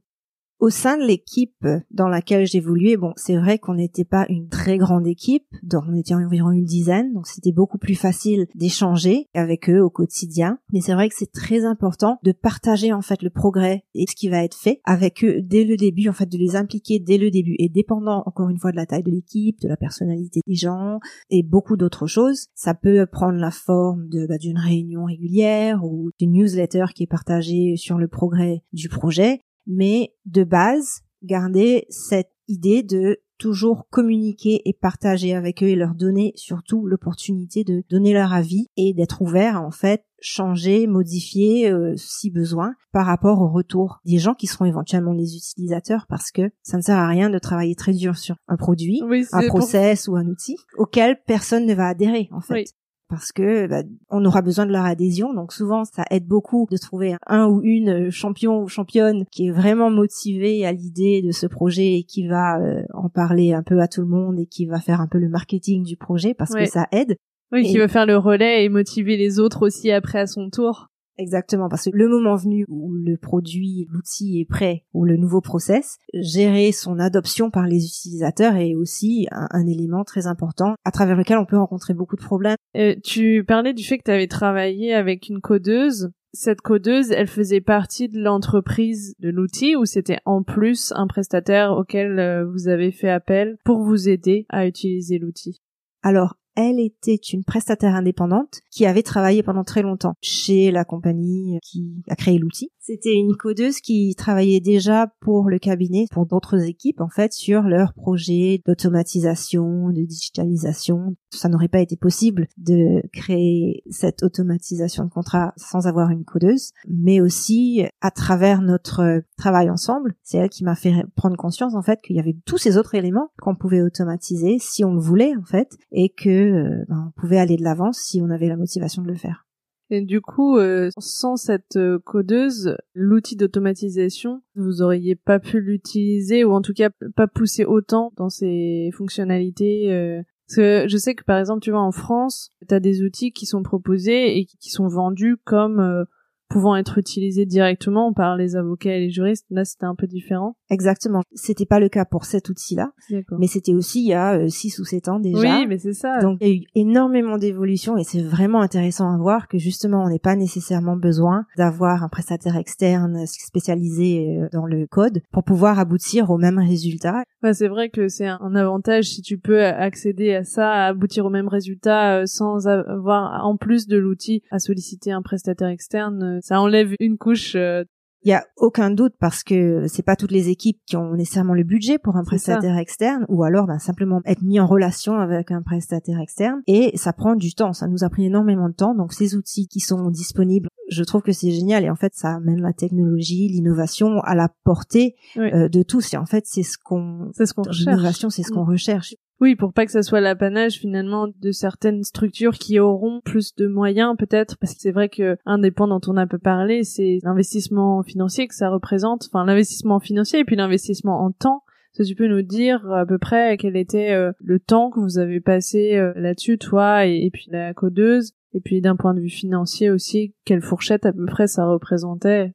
Au sein de l'équipe dans laquelle j'évoluais, bon, c'est vrai qu'on n'était pas une très grande équipe, donc on était environ une dizaine, donc c'était beaucoup plus facile d'échanger avec eux au quotidien. Mais c'est vrai que c'est très important de partager en fait le progrès et ce qui va être fait avec eux dès le début, en fait, de les impliquer dès le début. Et dépendant encore une fois de la taille de l'équipe, de la personnalité des gens et beaucoup d'autres choses, ça peut prendre la forme de bah, d'une réunion régulière ou d'une newsletter qui est partagée sur le progrès du projet mais de base, garder cette idée de toujours communiquer et partager avec eux et leur donner surtout l'opportunité de donner leur avis et d'être ouvert à en fait changer, modifier euh, si besoin par rapport au retour des gens qui seront éventuellement les utilisateurs parce que ça ne sert à rien de travailler très dur sur un produit, un process ou un outil auquel personne ne va adhérer en fait parce que bah, on aura besoin de leur adhésion. Donc souvent, ça aide beaucoup de trouver un ou une champion ou championne qui est vraiment motivé à l'idée de ce projet et qui va euh, en parler un peu à tout le monde et qui va faire un peu le marketing du projet parce que ça aide. Oui, qui va faire le relais et motiver les autres aussi après à son tour. Exactement, parce que le moment venu où le produit, l'outil est prêt, ou le nouveau process, gérer son adoption par les utilisateurs est aussi un, élément très important à travers lequel on peut rencontrer beaucoup de problèmes. Euh, tu parlais du fait que tu avais travaillé avec une codeuse. Cette codeuse, elle faisait partie de l'entreprise de l'outil ou c'était en plus un prestataire auquel euh, vous avez fait appel pour vous aider à utiliser l'outil? Alors, elle était une prestataire indépendante qui avait travaillé pendant très longtemps chez la compagnie qui a créé l'outil. C'était une codeuse qui travaillait déjà pour le cabinet, pour d'autres équipes en fait, sur leurs projets d'automatisation, de digitalisation. Ça n'aurait pas été possible de créer cette automatisation de contrat sans avoir une codeuse, mais aussi à travers notre travail ensemble, c'est elle qui m'a fait prendre conscience en fait qu'il y avait tous ces autres éléments qu'on pouvait automatiser si on le voulait en fait, et que euh, ben, on pouvait aller de l'avant si on avait la motivation de le faire. Et du coup, euh, sans cette euh, codeuse, l'outil d'automatisation, vous auriez pas pu l'utiliser ou en tout cas pas pousser autant dans ses fonctionnalités. Euh... Parce que je sais que par exemple, tu vois, en France, tu as des outils qui sont proposés et qui sont vendus comme euh, pouvant être utilisés directement par les avocats et les juristes. Là, c'était un peu différent. Exactement. C'était pas le cas pour cet outil-là, mais c'était aussi il y a 6 euh, ou 7 ans déjà. Oui, mais c'est ça. Donc il y a eu énormément d'évolutions et c'est vraiment intéressant à voir que justement on n'est pas nécessairement besoin d'avoir un prestataire externe spécialisé euh, dans le code pour pouvoir aboutir au même résultat. Ouais, c'est vrai que c'est un avantage si tu peux accéder à ça, à aboutir au même résultat euh, sans avoir en plus de l'outil à solliciter un prestataire externe ça enlève une couche. Euh, il y a aucun doute parce que c'est pas toutes les équipes qui ont nécessairement le budget pour un prestataire externe ou alors ben, simplement être mis en relation avec un prestataire externe et ça prend du temps. Ça nous a pris énormément de temps. Donc ces outils qui sont disponibles, je trouve que c'est génial et en fait ça amène la technologie, l'innovation à la portée euh, de tous. Et en fait c'est ce qu'on, c'est ce qu'on recherche. L'innovation c'est ce qu'on mm. recherche. Oui, pour pas que ça soit l'apanage finalement de certaines structures qui auront plus de moyens peut-être, parce que c'est vrai que un des points dont on a peu parlé, c'est l'investissement financier que ça représente, enfin l'investissement financier et puis l'investissement en temps. Est-ce que tu peux nous dire à peu près quel était euh, le temps que vous avez passé euh, là-dessus, toi et, puis la codeuse, et puis d'un point de vue financier aussi, quelle fourchette à peu près ça représentait?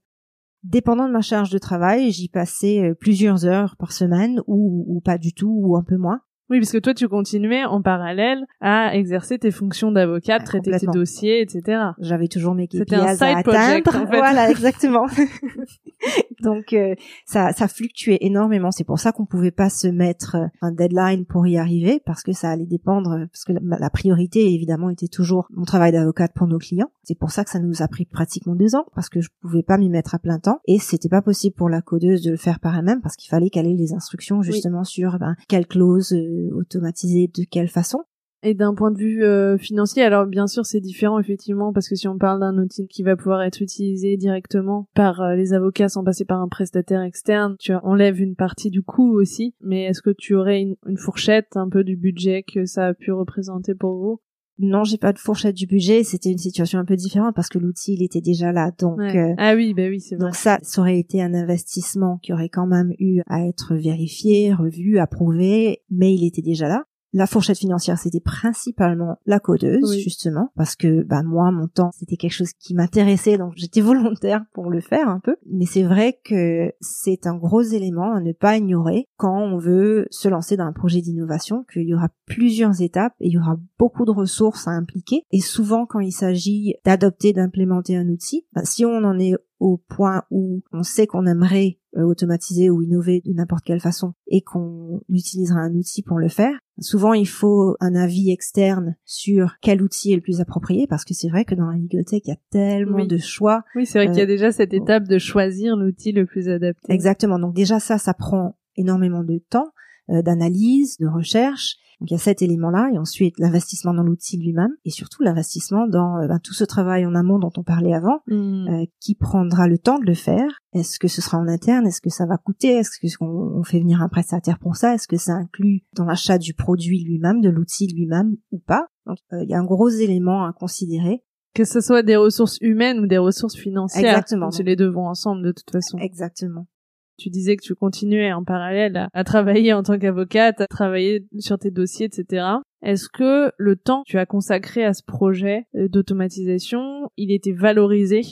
Dépendant de ma charge de travail, j'y passais euh, plusieurs heures par semaine ou, ou pas du tout ou un peu moins. Oui, parce que toi, tu continuais en parallèle à exercer tes fonctions d'avocate, Ah, traiter tes dossiers, etc. J'avais toujours mes KPIs un à side project, atteindre. en fait. Voilà, exactement. Donc euh, ça, ça fluctuait énormément. C'est pour ça qu'on pouvait pas se mettre euh, un deadline pour y arriver parce que ça allait dépendre. euh, Parce que la, la priorité évidemment était toujours mon travail d'avocate pour nos clients. C'est pour ça que ça nous a pris pratiquement deux ans parce que je pouvais pas m'y mettre à plein temps et c'était pas possible pour la codeuse de le faire par elle-même parce qu'il fallait caler les instructions justement sur ben, quelle clause euh, automatiser de quelle façon. Et d'un point de vue euh, financier, alors bien sûr c'est différent effectivement parce que si on parle d'un outil qui va pouvoir être utilisé directement par euh, les avocats sans passer par un prestataire externe, tu enlèves une partie du coût aussi. Mais est-ce que tu aurais une, une fourchette un peu du budget que ça a pu représenter pour vous? Non, j'ai pas de fourchette du budget. C'était une situation un peu différente parce que l'outil il était déjà là. Donc Ouais. euh, Ah oui, bah oui, c'est vrai. Donc ça, ça aurait été un investissement qui aurait quand même eu à être vérifié, revu, approuvé, mais il était déjà là. La fourchette financière, c'était principalement la codeuse, Oui. justement, parce que bah moi, mon temps, c'était quelque chose qui m'intéressait, donc j'étais volontaire pour le faire un peu. Mais c'est vrai que c'est un gros élément à ne pas ignorer quand on veut se lancer dans un projet d'innovation, qu'il y aura plusieurs étapes et il y aura beaucoup de ressources à impliquer. Et souvent, quand il s'agit d'adopter, d'implémenter un outil, bah, si on en est au point où on sait qu'on aimerait euh, automatiser ou innover de n'importe quelle façon et qu'on utilisera un outil pour le faire. Souvent, il faut un avis externe sur quel outil est le plus approprié parce que c'est vrai que dans la bibliothèque, il y a tellement Oui. de choix. Oui, c'est vrai qu'il y a Euh, déjà cette étape de choisir l'outil le plus adapté. Exactement. Donc déjà, ça, ça prend énormément de temps d'analyse, de recherche. Donc il y a cet élément-là et ensuite l'investissement dans l'outil lui-même et surtout l'investissement dans euh, ben, tout ce travail en amont dont on parlait avant Hmm. euh, qui prendra le temps de le faire Est-ce que ce sera en interne? Est-ce que ça va coûter? Est-ce que on, on fait venir un prestataire pour ça? Est-ce que ça inclut dans l'achat du produit lui-même, de l'outil lui-même ou pas? Donc euh, il y a un gros élément à considérer. Que ce soit des ressources humaines ou des ressources financières. Exactement. C'est les deux vont ensemble de toute façon. Exactement. Tu disais que tu continuais en parallèle à, travailler en tant qu'avocate, à travailler sur tes dossiers, etc. Est-ce que le temps que tu as consacré à ce projet euh, d'automatisation, il était valorisé,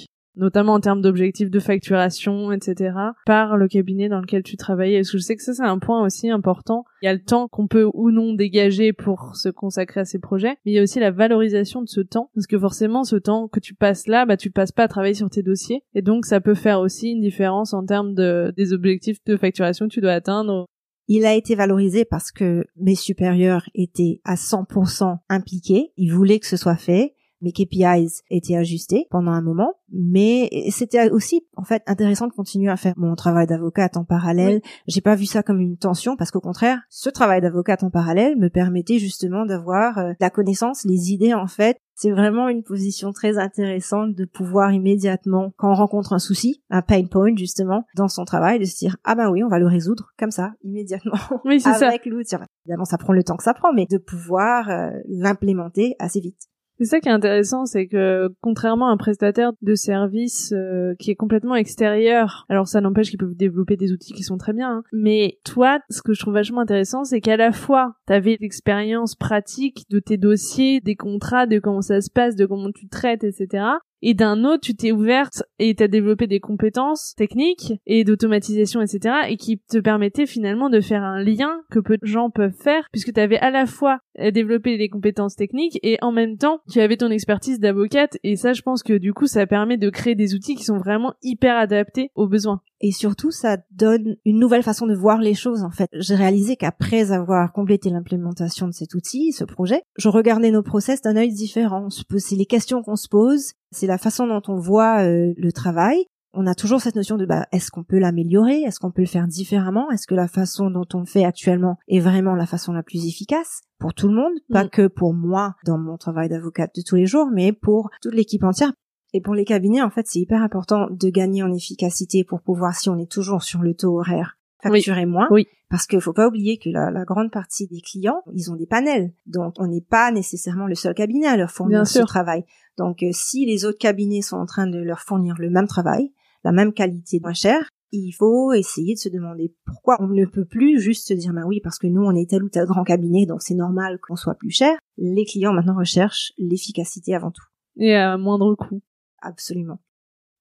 notamment en termes d'objectifs de facturation, etc., par le cabinet dans lequel tu travaillais Parce que je sais que ça, c'est un point aussi important. Il y a le temps qu'on peut ou non dégager pour se consacrer à ces projets, mais il y a aussi la valorisation de ce temps, parce que forcément, ce temps que tu passes là, bah, tu passes pas à travailler sur tes dossiers, et donc ça peut faire aussi une différence en termes de, des objectifs de facturation que tu dois atteindre. Il a été valorisé parce que mes supérieurs étaient à 100% impliqués. Ils voulaient que ce soit fait. Mes KPIs étaient ajustés pendant un moment, mais c'était aussi en fait intéressant de continuer à faire mon travail d'avocate en parallèle. J'ai pas vu ça comme une tension parce qu'au contraire, ce travail d'avocate en parallèle me permettait justement d'avoir euh, la connaissance, les idées en fait. C'est vraiment une position très intéressante de pouvoir immédiatement, quand on rencontre un souci, un pain point justement dans son travail, de se dire ah ben oui, on va le résoudre comme ça immédiatement Oui, avec l'outil. Évidemment, ça prend le temps que ça prend, mais de pouvoir euh, l'implémenter assez vite. C'est ça qui est intéressant, c'est que contrairement à un prestataire de service euh, qui est complètement extérieur, alors ça n'empêche qu'ils peuvent développer des outils qui sont très bien, hein, mais toi, ce que je trouve vachement intéressant, c'est qu'à la fois, tu avais l'expérience pratique de tes dossiers, des contrats, de comment ça se passe, de comment tu traites, etc. Et d'un autre, tu t'es ouverte et t'as développé des compétences techniques et d'automatisation, etc. et qui te permettaient finalement de faire un lien que peu de gens peuvent faire puisque tu avais à la fois euh, développé des compétences techniques et en même temps, tu avais ton expertise d'avocate et ça, je pense que du coup, ça permet de créer des outils qui sont vraiment hyper adaptés aux besoins. Et surtout, ça donne une nouvelle façon de voir les choses, en fait. J'ai réalisé qu'après avoir complété l'implémentation de cet outil, ce projet, je regardais nos process d'un œil différent. C'est les questions qu'on se pose, c'est la façon dont on voit euh, le travail. On a toujours cette notion de bah, est-ce qu'on peut l'améliorer, est-ce qu'on peut le faire différemment, est-ce que la façon dont on le fait actuellement est vraiment la façon la plus efficace pour tout le monde, pas Mm. que pour moi dans mon travail d'avocate de tous les jours, mais pour toute l'équipe entière. Et pour les cabinets, en fait, c'est hyper important de gagner en efficacité pour pouvoir, si on est toujours sur le taux horaire, facturer moins. Oui. Parce qu'il faut pas oublier que la, la grande partie des clients, ils ont des panels. Donc, on n'est pas nécessairement le seul cabinet à leur fournir Bien ce sûr. travail. Donc, euh, si les autres cabinets sont en train de leur fournir le même travail, la même qualité moins chère, il faut essayer de se demander pourquoi on ne peut plus juste se dire, bah oui, parce que nous, on est tel ou tel grand cabinet, donc c'est normal qu'on soit plus cher. Les clients maintenant recherchent l'efficacité avant tout. Et à moindre coût. Absolument.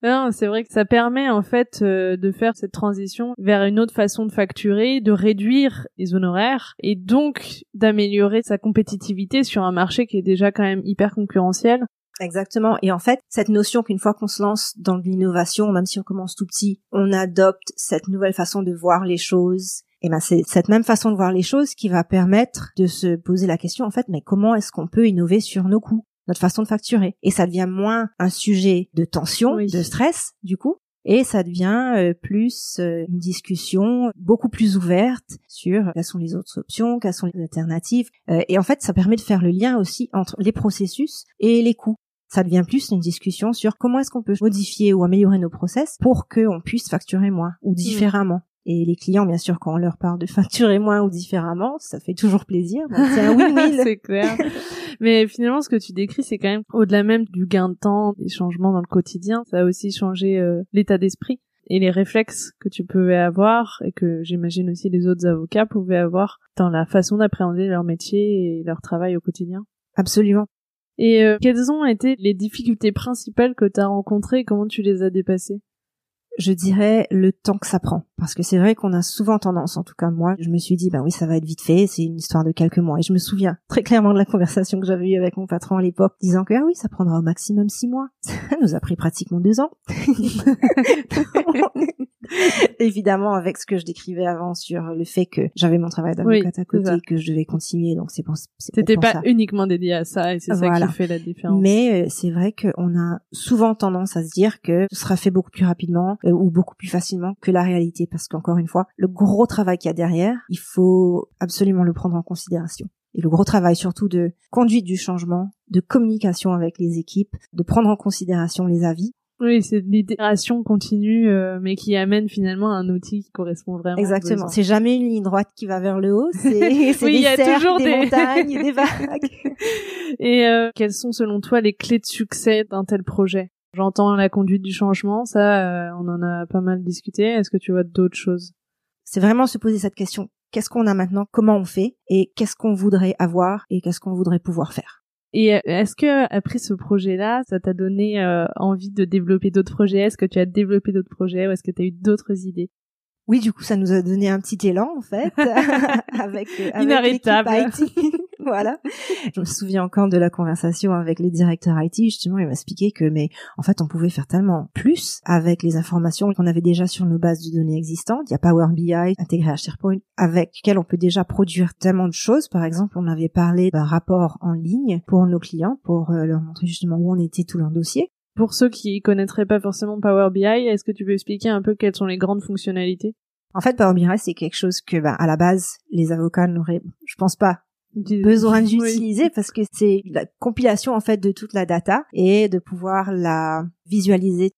Non, c'est vrai que ça permet en fait euh, de faire cette transition vers une autre façon de facturer, de réduire les honoraires et donc d'améliorer sa compétitivité sur un marché qui est déjà quand même hyper concurrentiel. Exactement. Et en fait, cette notion qu'une fois qu'on se lance dans l'innovation, même si on commence tout petit, on adopte cette nouvelle façon de voir les choses. Et ben c'est cette même façon de voir les choses qui va permettre de se poser la question en fait, mais comment est-ce qu'on peut innover sur nos coûts, notre façon de facturer. Et ça devient moins un sujet de tension, de stress du coup, et ça devient euh, plus euh, une discussion beaucoup plus ouverte sur quelles sont les autres options, quelles sont les alternatives. Euh, et en fait, ça permet de faire le lien aussi entre les processus et les coûts. Ça devient plus une discussion sur comment est-ce qu'on peut modifier ou améliorer nos process pour qu'on puisse facturer moins ou différemment. Et les clients, bien sûr, quand on leur parle de facturer moins ou différemment, ça fait toujours plaisir. C'est un win-win. c'est clair. Mais finalement, ce que tu décris, c'est quand même au-delà même du gain de temps, des changements dans le quotidien. Ça a aussi changé euh, l'état d'esprit et les réflexes que tu pouvais avoir et que j'imagine aussi les autres avocats pouvaient avoir dans la façon d'appréhender leur métier et leur travail au quotidien. Absolument. Et euh, quelles ont été les difficultés principales que tu as rencontrées et comment tu les as dépassées? Je dirais le temps que ça prend. Parce que c'est vrai qu'on a souvent tendance, en tout cas moi, je me suis dit, ben oui, ça va être vite fait, c'est une histoire de quelques mois. Et je me souviens très clairement de la conversation que j'avais eue avec mon patron à l'époque, disant que, ah oui, ça prendra au maximum six mois. Ça nous a pris pratiquement deux ans. Évidemment, avec ce que je décrivais avant sur le fait que j'avais mon travail d'avocate à côté, que je devais continuer, donc c'est pour, C'était pas uniquement dédié à ça, et c'est ça qui fait la différence. Mais euh, c'est vrai qu'on a souvent tendance à se dire que ce sera fait beaucoup plus rapidement euh, ou beaucoup plus facilement que la réalité, parce qu'encore une fois, le gros travail qu'il y a derrière, il faut absolument le prendre en considération. Et le gros travail surtout de conduite du changement, de communication avec les équipes, de prendre en considération les avis oui, c'est l'itération continue, euh, mais qui amène finalement un outil qui correspond vraiment. Exactement. C'est jamais une ligne droite qui va vers le haut. C'est oui, des y a toujours des, montagnes, des vagues. Et euh, quelles sont selon toi les clés de succès d'un tel projet? J'entends la conduite du changement, ça, euh, on en a pas mal discuté. Est-ce que tu vois d'autres choses? C'est vraiment se poser cette question. Qu'est-ce qu'on a maintenant? Comment on fait? Et qu'est-ce qu'on voudrait avoir? Et qu'est-ce qu'on voudrait pouvoir faire? Et euh, est-ce que après ce projet-là, ça t'a donné euh, envie de développer d'autres projets? Est-ce que tu as développé d'autres projets ou est-ce que tu as eu d'autres idées? Oui, du coup, ça nous a donné un petit élan en fait, avec, euh, avec inarrêtable. voilà. Je me souviens encore de la conversation avec les directeurs IT. Justement, il m'a expliqué que, mais en fait, on pouvait faire tellement plus avec les informations qu'on avait déjà sur nos bases de données existantes. Il y a Power BI intégré à SharePoint, avec lequel on peut déjà produire tellement de choses. Par exemple, on avait parlé d'un rapport en ligne pour nos clients, pour euh, leur montrer justement où on était tout leur dossier. Pour ceux qui connaîtraient pas forcément Power BI, est-ce que tu peux expliquer un peu quelles sont les grandes fonctionnalités? En fait, Power BI, c'est quelque chose que, bah, à la base, les avocats n'auraient, je pense pas, besoin d'utiliser parce que c'est la compilation en fait de toute la data et de pouvoir la visualiser,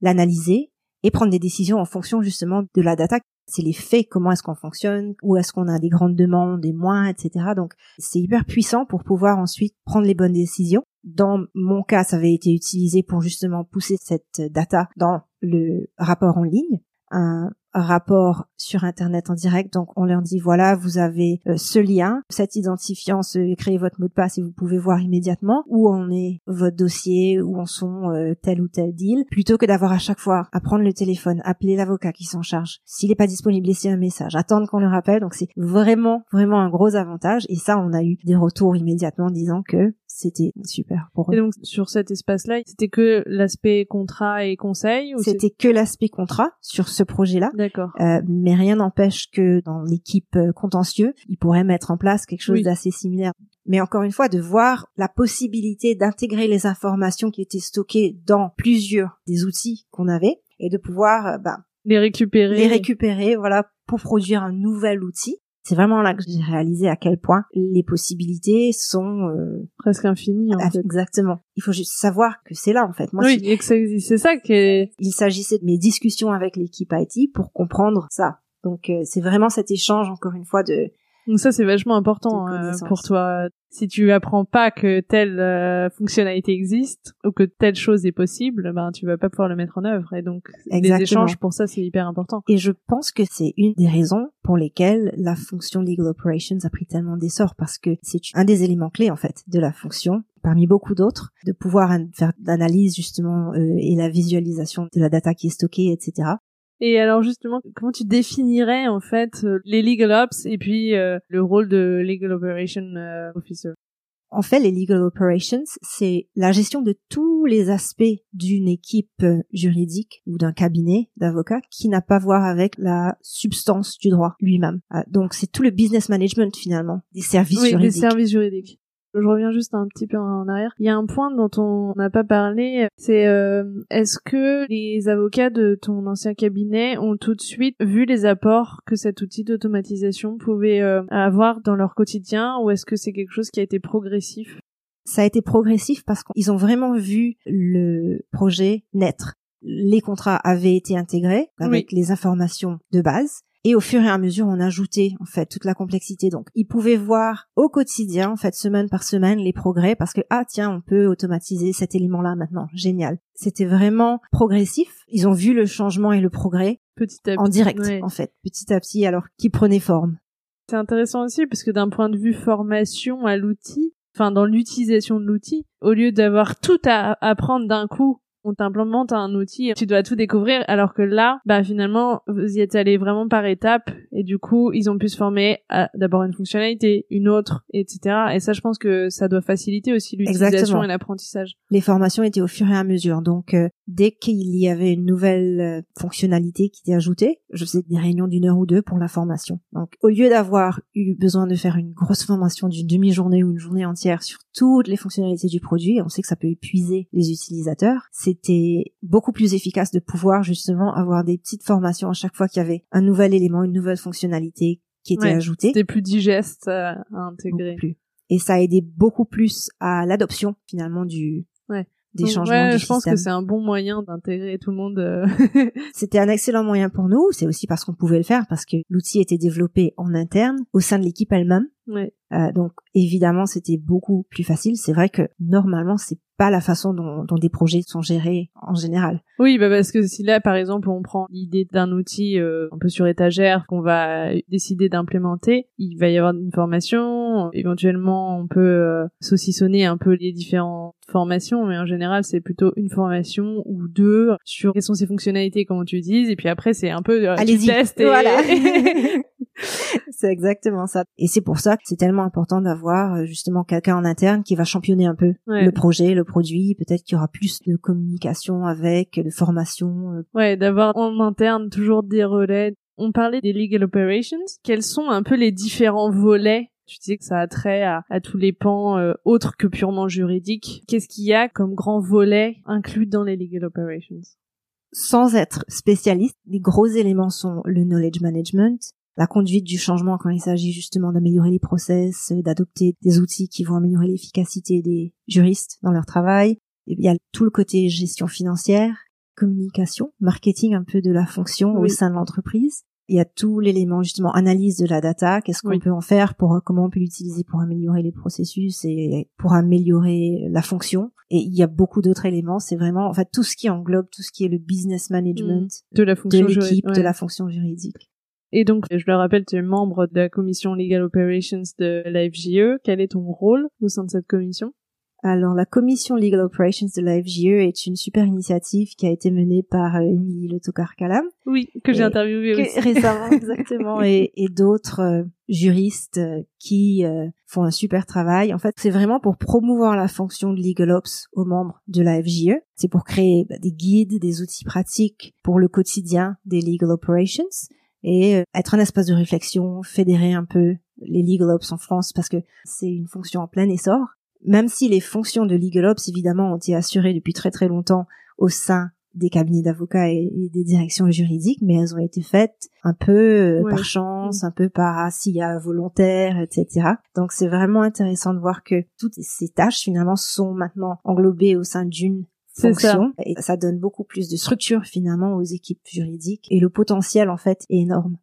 l'analyser et prendre des décisions en fonction justement de la data. C'est les faits, comment est-ce qu'on fonctionne, où est-ce qu'on a des grandes demandes, des moins, etc. Donc c'est hyper puissant pour pouvoir ensuite prendre les bonnes décisions. Dans mon cas, ça avait été utilisé pour justement pousser cette data dans le rapport en ligne. Un rapport sur internet en direct. Donc on leur dit voilà vous avez euh, ce lien cet identifiant se créez votre mot de passe et vous pouvez voir immédiatement où en est votre dossier où en sont euh, tel ou tel deal. Plutôt que d'avoir à chaque fois à prendre le téléphone appeler l'avocat qui s'en charge. S'il n'est pas disponible laisser un message. Attendre qu'on le rappelle. Donc c'est vraiment vraiment un gros avantage. Et ça on a eu des retours immédiatement disant que c'était super pour eux. Et donc sur cet espace-là, c'était que l'aspect contrat et conseil C'était que l'aspect contrat sur ce projet-là. D'accord. Euh, mais rien n'empêche que dans l'équipe euh, contentieux, ils pourraient mettre en place quelque chose d'assez similaire. Mais encore une fois, de voir la possibilité d'intégrer les informations qui étaient stockées dans plusieurs des outils qu'on avait et de pouvoir euh, bah, les récupérer. Les récupérer, voilà, pour produire un nouvel outil c'est vraiment là que j'ai réalisé à quel point les possibilités sont euh, presque infinies. En fait. Exactement. Il faut juste savoir que c'est là en fait. Moi, oui, et que c'est ça que. Il s'agissait de mes discussions avec l'équipe IT pour comprendre ça. Donc euh, c'est vraiment cet échange encore une fois de Donc ça c'est vachement important euh, pour toi. Si tu apprends pas que telle euh, fonctionnalité existe ou que telle chose est possible, ben tu vas pas pouvoir le mettre en œuvre. Et donc les échanges pour ça c'est hyper important. Et je pense que c'est une des raisons pour lesquelles la fonction legal operations a pris tellement d'essor parce que c'est un des éléments clés en fait de la fonction parmi beaucoup d'autres, de pouvoir faire l'analyse justement euh, et la visualisation de la data qui est stockée, etc. Et alors justement, comment tu définirais en fait euh, les legal ops et puis euh, le rôle de legal operation euh, officer? En fait, les legal operations, c'est la gestion de tous les aspects d'une équipe juridique ou d'un cabinet d'avocats qui n'a pas à voir avec la substance du droit lui-même. Donc c'est tout le business management finalement des services oui, juridiques. Des services juridiques. Je reviens juste un petit peu en arrière. Il y a un point dont on n'a pas parlé, c'est euh, est-ce que les avocats de ton ancien cabinet ont tout de suite vu les apports que cet outil d'automatisation pouvait euh, avoir dans leur quotidien ou est-ce que c'est quelque chose qui a été progressif? Ça a été progressif parce qu'ils ont vraiment vu le projet naître. Les contrats avaient été intégrés avec les informations de base et au fur et à mesure, on ajoutait en fait toute la complexité. Donc, ils pouvaient voir au quotidien, en fait, semaine par semaine, les progrès parce que ah tiens, on peut automatiser cet élément-là maintenant. Génial. C'était vraiment progressif. Ils ont vu le changement et le progrès petit à petit, en direct, en fait, petit à petit, alors qui prenait forme. C'est intéressant aussi parce que d'un point de vue formation à l'outil, enfin dans l'utilisation de l'outil, au lieu d'avoir tout à apprendre d'un coup on t'implémente un outil, tu dois tout découvrir, alors que là, bah finalement, vous y êtes allé vraiment par étapes, et du coup, ils ont pu se former à d'abord une fonctionnalité, une autre, etc. Et ça, je pense que ça doit faciliter aussi l'utilisation et l'apprentissage. Les formations étaient au fur et à mesure, donc euh, dès qu'il y avait une nouvelle euh, fonctionnalité qui était ajoutée, je faisais des réunions d'une heure ou deux pour la formation. Donc, au lieu d'avoir eu besoin de faire une grosse formation d'une demi-journée ou une journée entière sur toutes les fonctionnalités du produit, on sait que ça peut épuiser les utilisateurs, c'était beaucoup plus efficace de pouvoir justement avoir des petites formations à chaque fois qu'il y avait un nouvel élément, une nouvelle fonctionnalité qui était ajoutée. C'était plus digeste à intégrer. Plus. Et ça a aidé beaucoup plus à l'adoption finalement du ouais. des changements je pense que c'est un bon moyen d'intégrer tout le monde. Euh. C'était un excellent moyen pour nous. C'est aussi parce qu'on pouvait le faire parce que l'outil était développé en interne au sein de l'équipe elle-même. Ouais. Euh, donc évidemment c'était beaucoup plus facile. C'est vrai que normalement c'est pas la façon dont, dont, des projets sont gérés en général. Oui, bah parce que si là, par exemple, on prend l'idée d'un outil euh, un peu sur étagère qu'on va décider d'implémenter, il va y avoir une formation, éventuellement on peut euh, saucissonner un peu les différentes formations, mais en général c'est plutôt une formation ou deux sur quelles sont ses fonctionnalités, comment tu utilises, et puis après c'est un peu euh, Allez-y. test et... Voilà. c'est exactement ça. Et c'est pour ça que c'est tellement important d'avoir euh, justement quelqu'un en interne qui va championner un peu le projet, le produit. Peut-être qu'il y aura plus de communication avec, de formation. Euh. Ouais, d'avoir en interne toujours des relais. On parlait des legal operations. Quels sont un peu les différents volets? Tu disais que ça a trait à, tous les pans euh, autres que purement juridiques. Qu'est-ce qu'il y a comme grand volet inclus dans les legal operations? Sans être spécialiste, les gros éléments sont le knowledge management, la conduite du changement quand il s'agit justement d'améliorer les process, d'adopter des outils qui vont améliorer l'efficacité des juristes dans leur travail. il y a tout le côté gestion financière, communication, marketing un peu de la fonction au sein de l'entreprise. Il y a tout l'élément justement analyse de la data, qu'est-ce qu'on peut en faire pour comment on peut l'utiliser pour améliorer les processus et pour améliorer la fonction. Et il y a beaucoup d'autres éléments. C'est vraiment en fait tout ce qui englobe tout ce qui est le business management mmh. de la fonction de l'équipe, de la fonction juridique. Et donc, je le rappelle, tu es membre de la commission Legal Operations de la FGE. Quel est ton rôle au sein de cette commission? Alors, la commission Legal Operations de la FGE est une super initiative qui a été menée par euh, Émilie Lotocar-Calam. Oui, que j'ai interviewé aussi. Récemment, exactement. et, et d'autres euh, juristes euh, qui font un super travail. En fait, c'est vraiment pour promouvoir la fonction de Legal Ops aux membres de la FGE. C'est pour créer bah, des guides, des outils pratiques pour le quotidien des Legal Operations et euh, être un espace de réflexion, fédérer un peu les legal ops en France parce que c'est une fonction en plein essor. Même si les fonctions de legal ops évidemment ont été assurées depuis très très longtemps au sein des cabinets d'avocats et, des directions juridiques, mais elles ont été faites un peu euh, par chance, un peu par ASIA volontaire, etc. Donc c'est vraiment intéressant de voir que toutes ces tâches finalement sont maintenant englobées au sein d'une fonction ça. et ça donne beaucoup plus de structure finalement aux équipes juridiques. Et le potentiel en fait est énorme.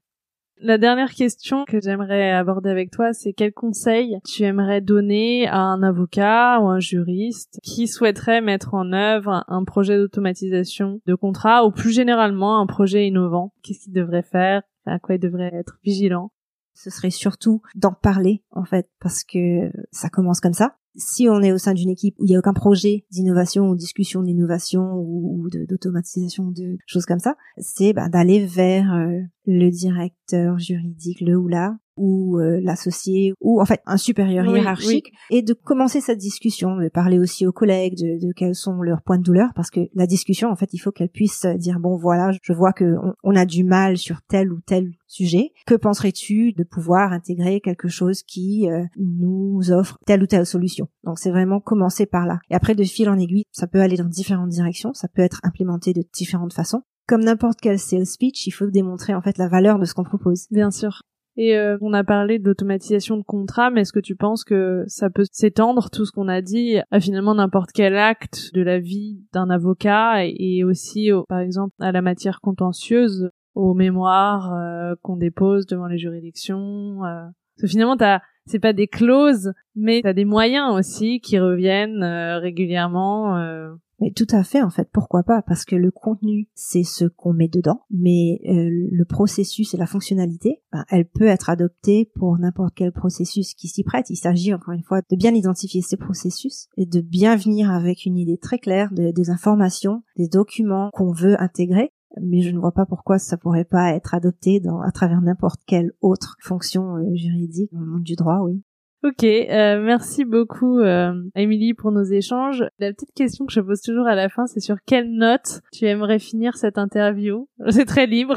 La dernière question que j'aimerais aborder avec toi, c'est quel conseil tu aimerais donner à un avocat ou un juriste qui souhaiterait mettre en œuvre un projet d'automatisation de contrat ou plus généralement un projet innovant? Qu'est-ce qu'il devrait faire? À quoi il devrait être vigilant? Ce serait surtout d'en parler en fait parce que ça commence comme ça si on est au sein d'une équipe où il n'y a aucun projet d'innovation ou discussion d'innovation ou, d'automatisation de, choses comme ça, c'est bah, d'aller vers euh, le directeur juridique, le ou la, ou euh, l'associé, ou en fait un supérieur hiérarchique, et de commencer cette discussion, de parler aussi aux collègues de, quels sont leurs points de douleur, parce que la discussion, en fait, il faut qu'elle puisse dire bon voilà, je vois que on, a du mal sur tel ou tel sujet. Que penserais-tu de pouvoir intégrer quelque chose qui euh, nous offre telle ou telle solution? Donc c'est vraiment commencer par là. Et après de fil en aiguille, ça peut aller dans différentes directions, ça peut être implémenté de différentes façons comme n'importe quel sales speech, il faut démontrer en fait la valeur de ce qu'on propose. Bien sûr. Et euh, on a parlé d'automatisation de contrat, mais est-ce que tu penses que ça peut s'étendre tout ce qu'on a dit à finalement n'importe quel acte de la vie d'un avocat et, aussi, par exemple, à la matière contentieuse, aux mémoires euh, qu'on dépose devant les juridictions. Euh. Parce que finalement, t'as c'est pas des clauses, mais t'as des moyens aussi qui reviennent régulièrement. Mais tout à fait, en fait, pourquoi pas Parce que le contenu, c'est ce qu'on met dedans, mais euh, le processus et la fonctionnalité, ben, elle peut être adoptée pour n'importe quel processus qui s'y prête. Il s'agit encore une fois de bien identifier ces processus et de bien venir avec une idée très claire de, des informations, des documents qu'on veut intégrer. Mais je ne vois pas pourquoi ça pourrait pas être adopté dans, à travers n'importe quelle autre fonction euh, juridique le monde du droit, oui. Ok, euh, merci beaucoup euh, Émilie pour nos échanges. La petite question que je pose toujours à la fin, c'est sur quelle note tu aimerais finir cette interview? C'est très libre.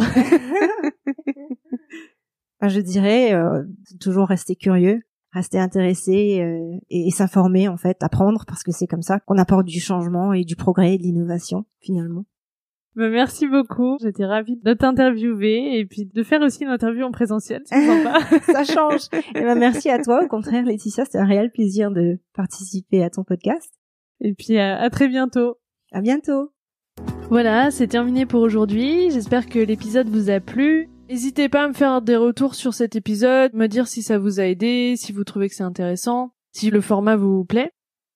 Ah, je dirais euh, toujours rester curieux, rester intéressé euh, et, et s'informer en fait, apprendre parce que c'est comme ça qu'on apporte du changement et du progrès et de l'innovation finalement. Bah, merci beaucoup. J'étais ravie de t'interviewer et puis de faire aussi une interview en présentiel. C'est sympa. Ça change. Et ben, merci à toi. Au contraire, Laetitia, c'était un réel plaisir de participer à ton podcast. Et puis à, très bientôt. À bientôt. Voilà, c'est terminé pour aujourd'hui. J'espère que l'épisode vous a plu. N'hésitez pas à me faire des retours sur cet épisode, me dire si ça vous a aidé, si vous trouvez que c'est intéressant, si le format vous plaît.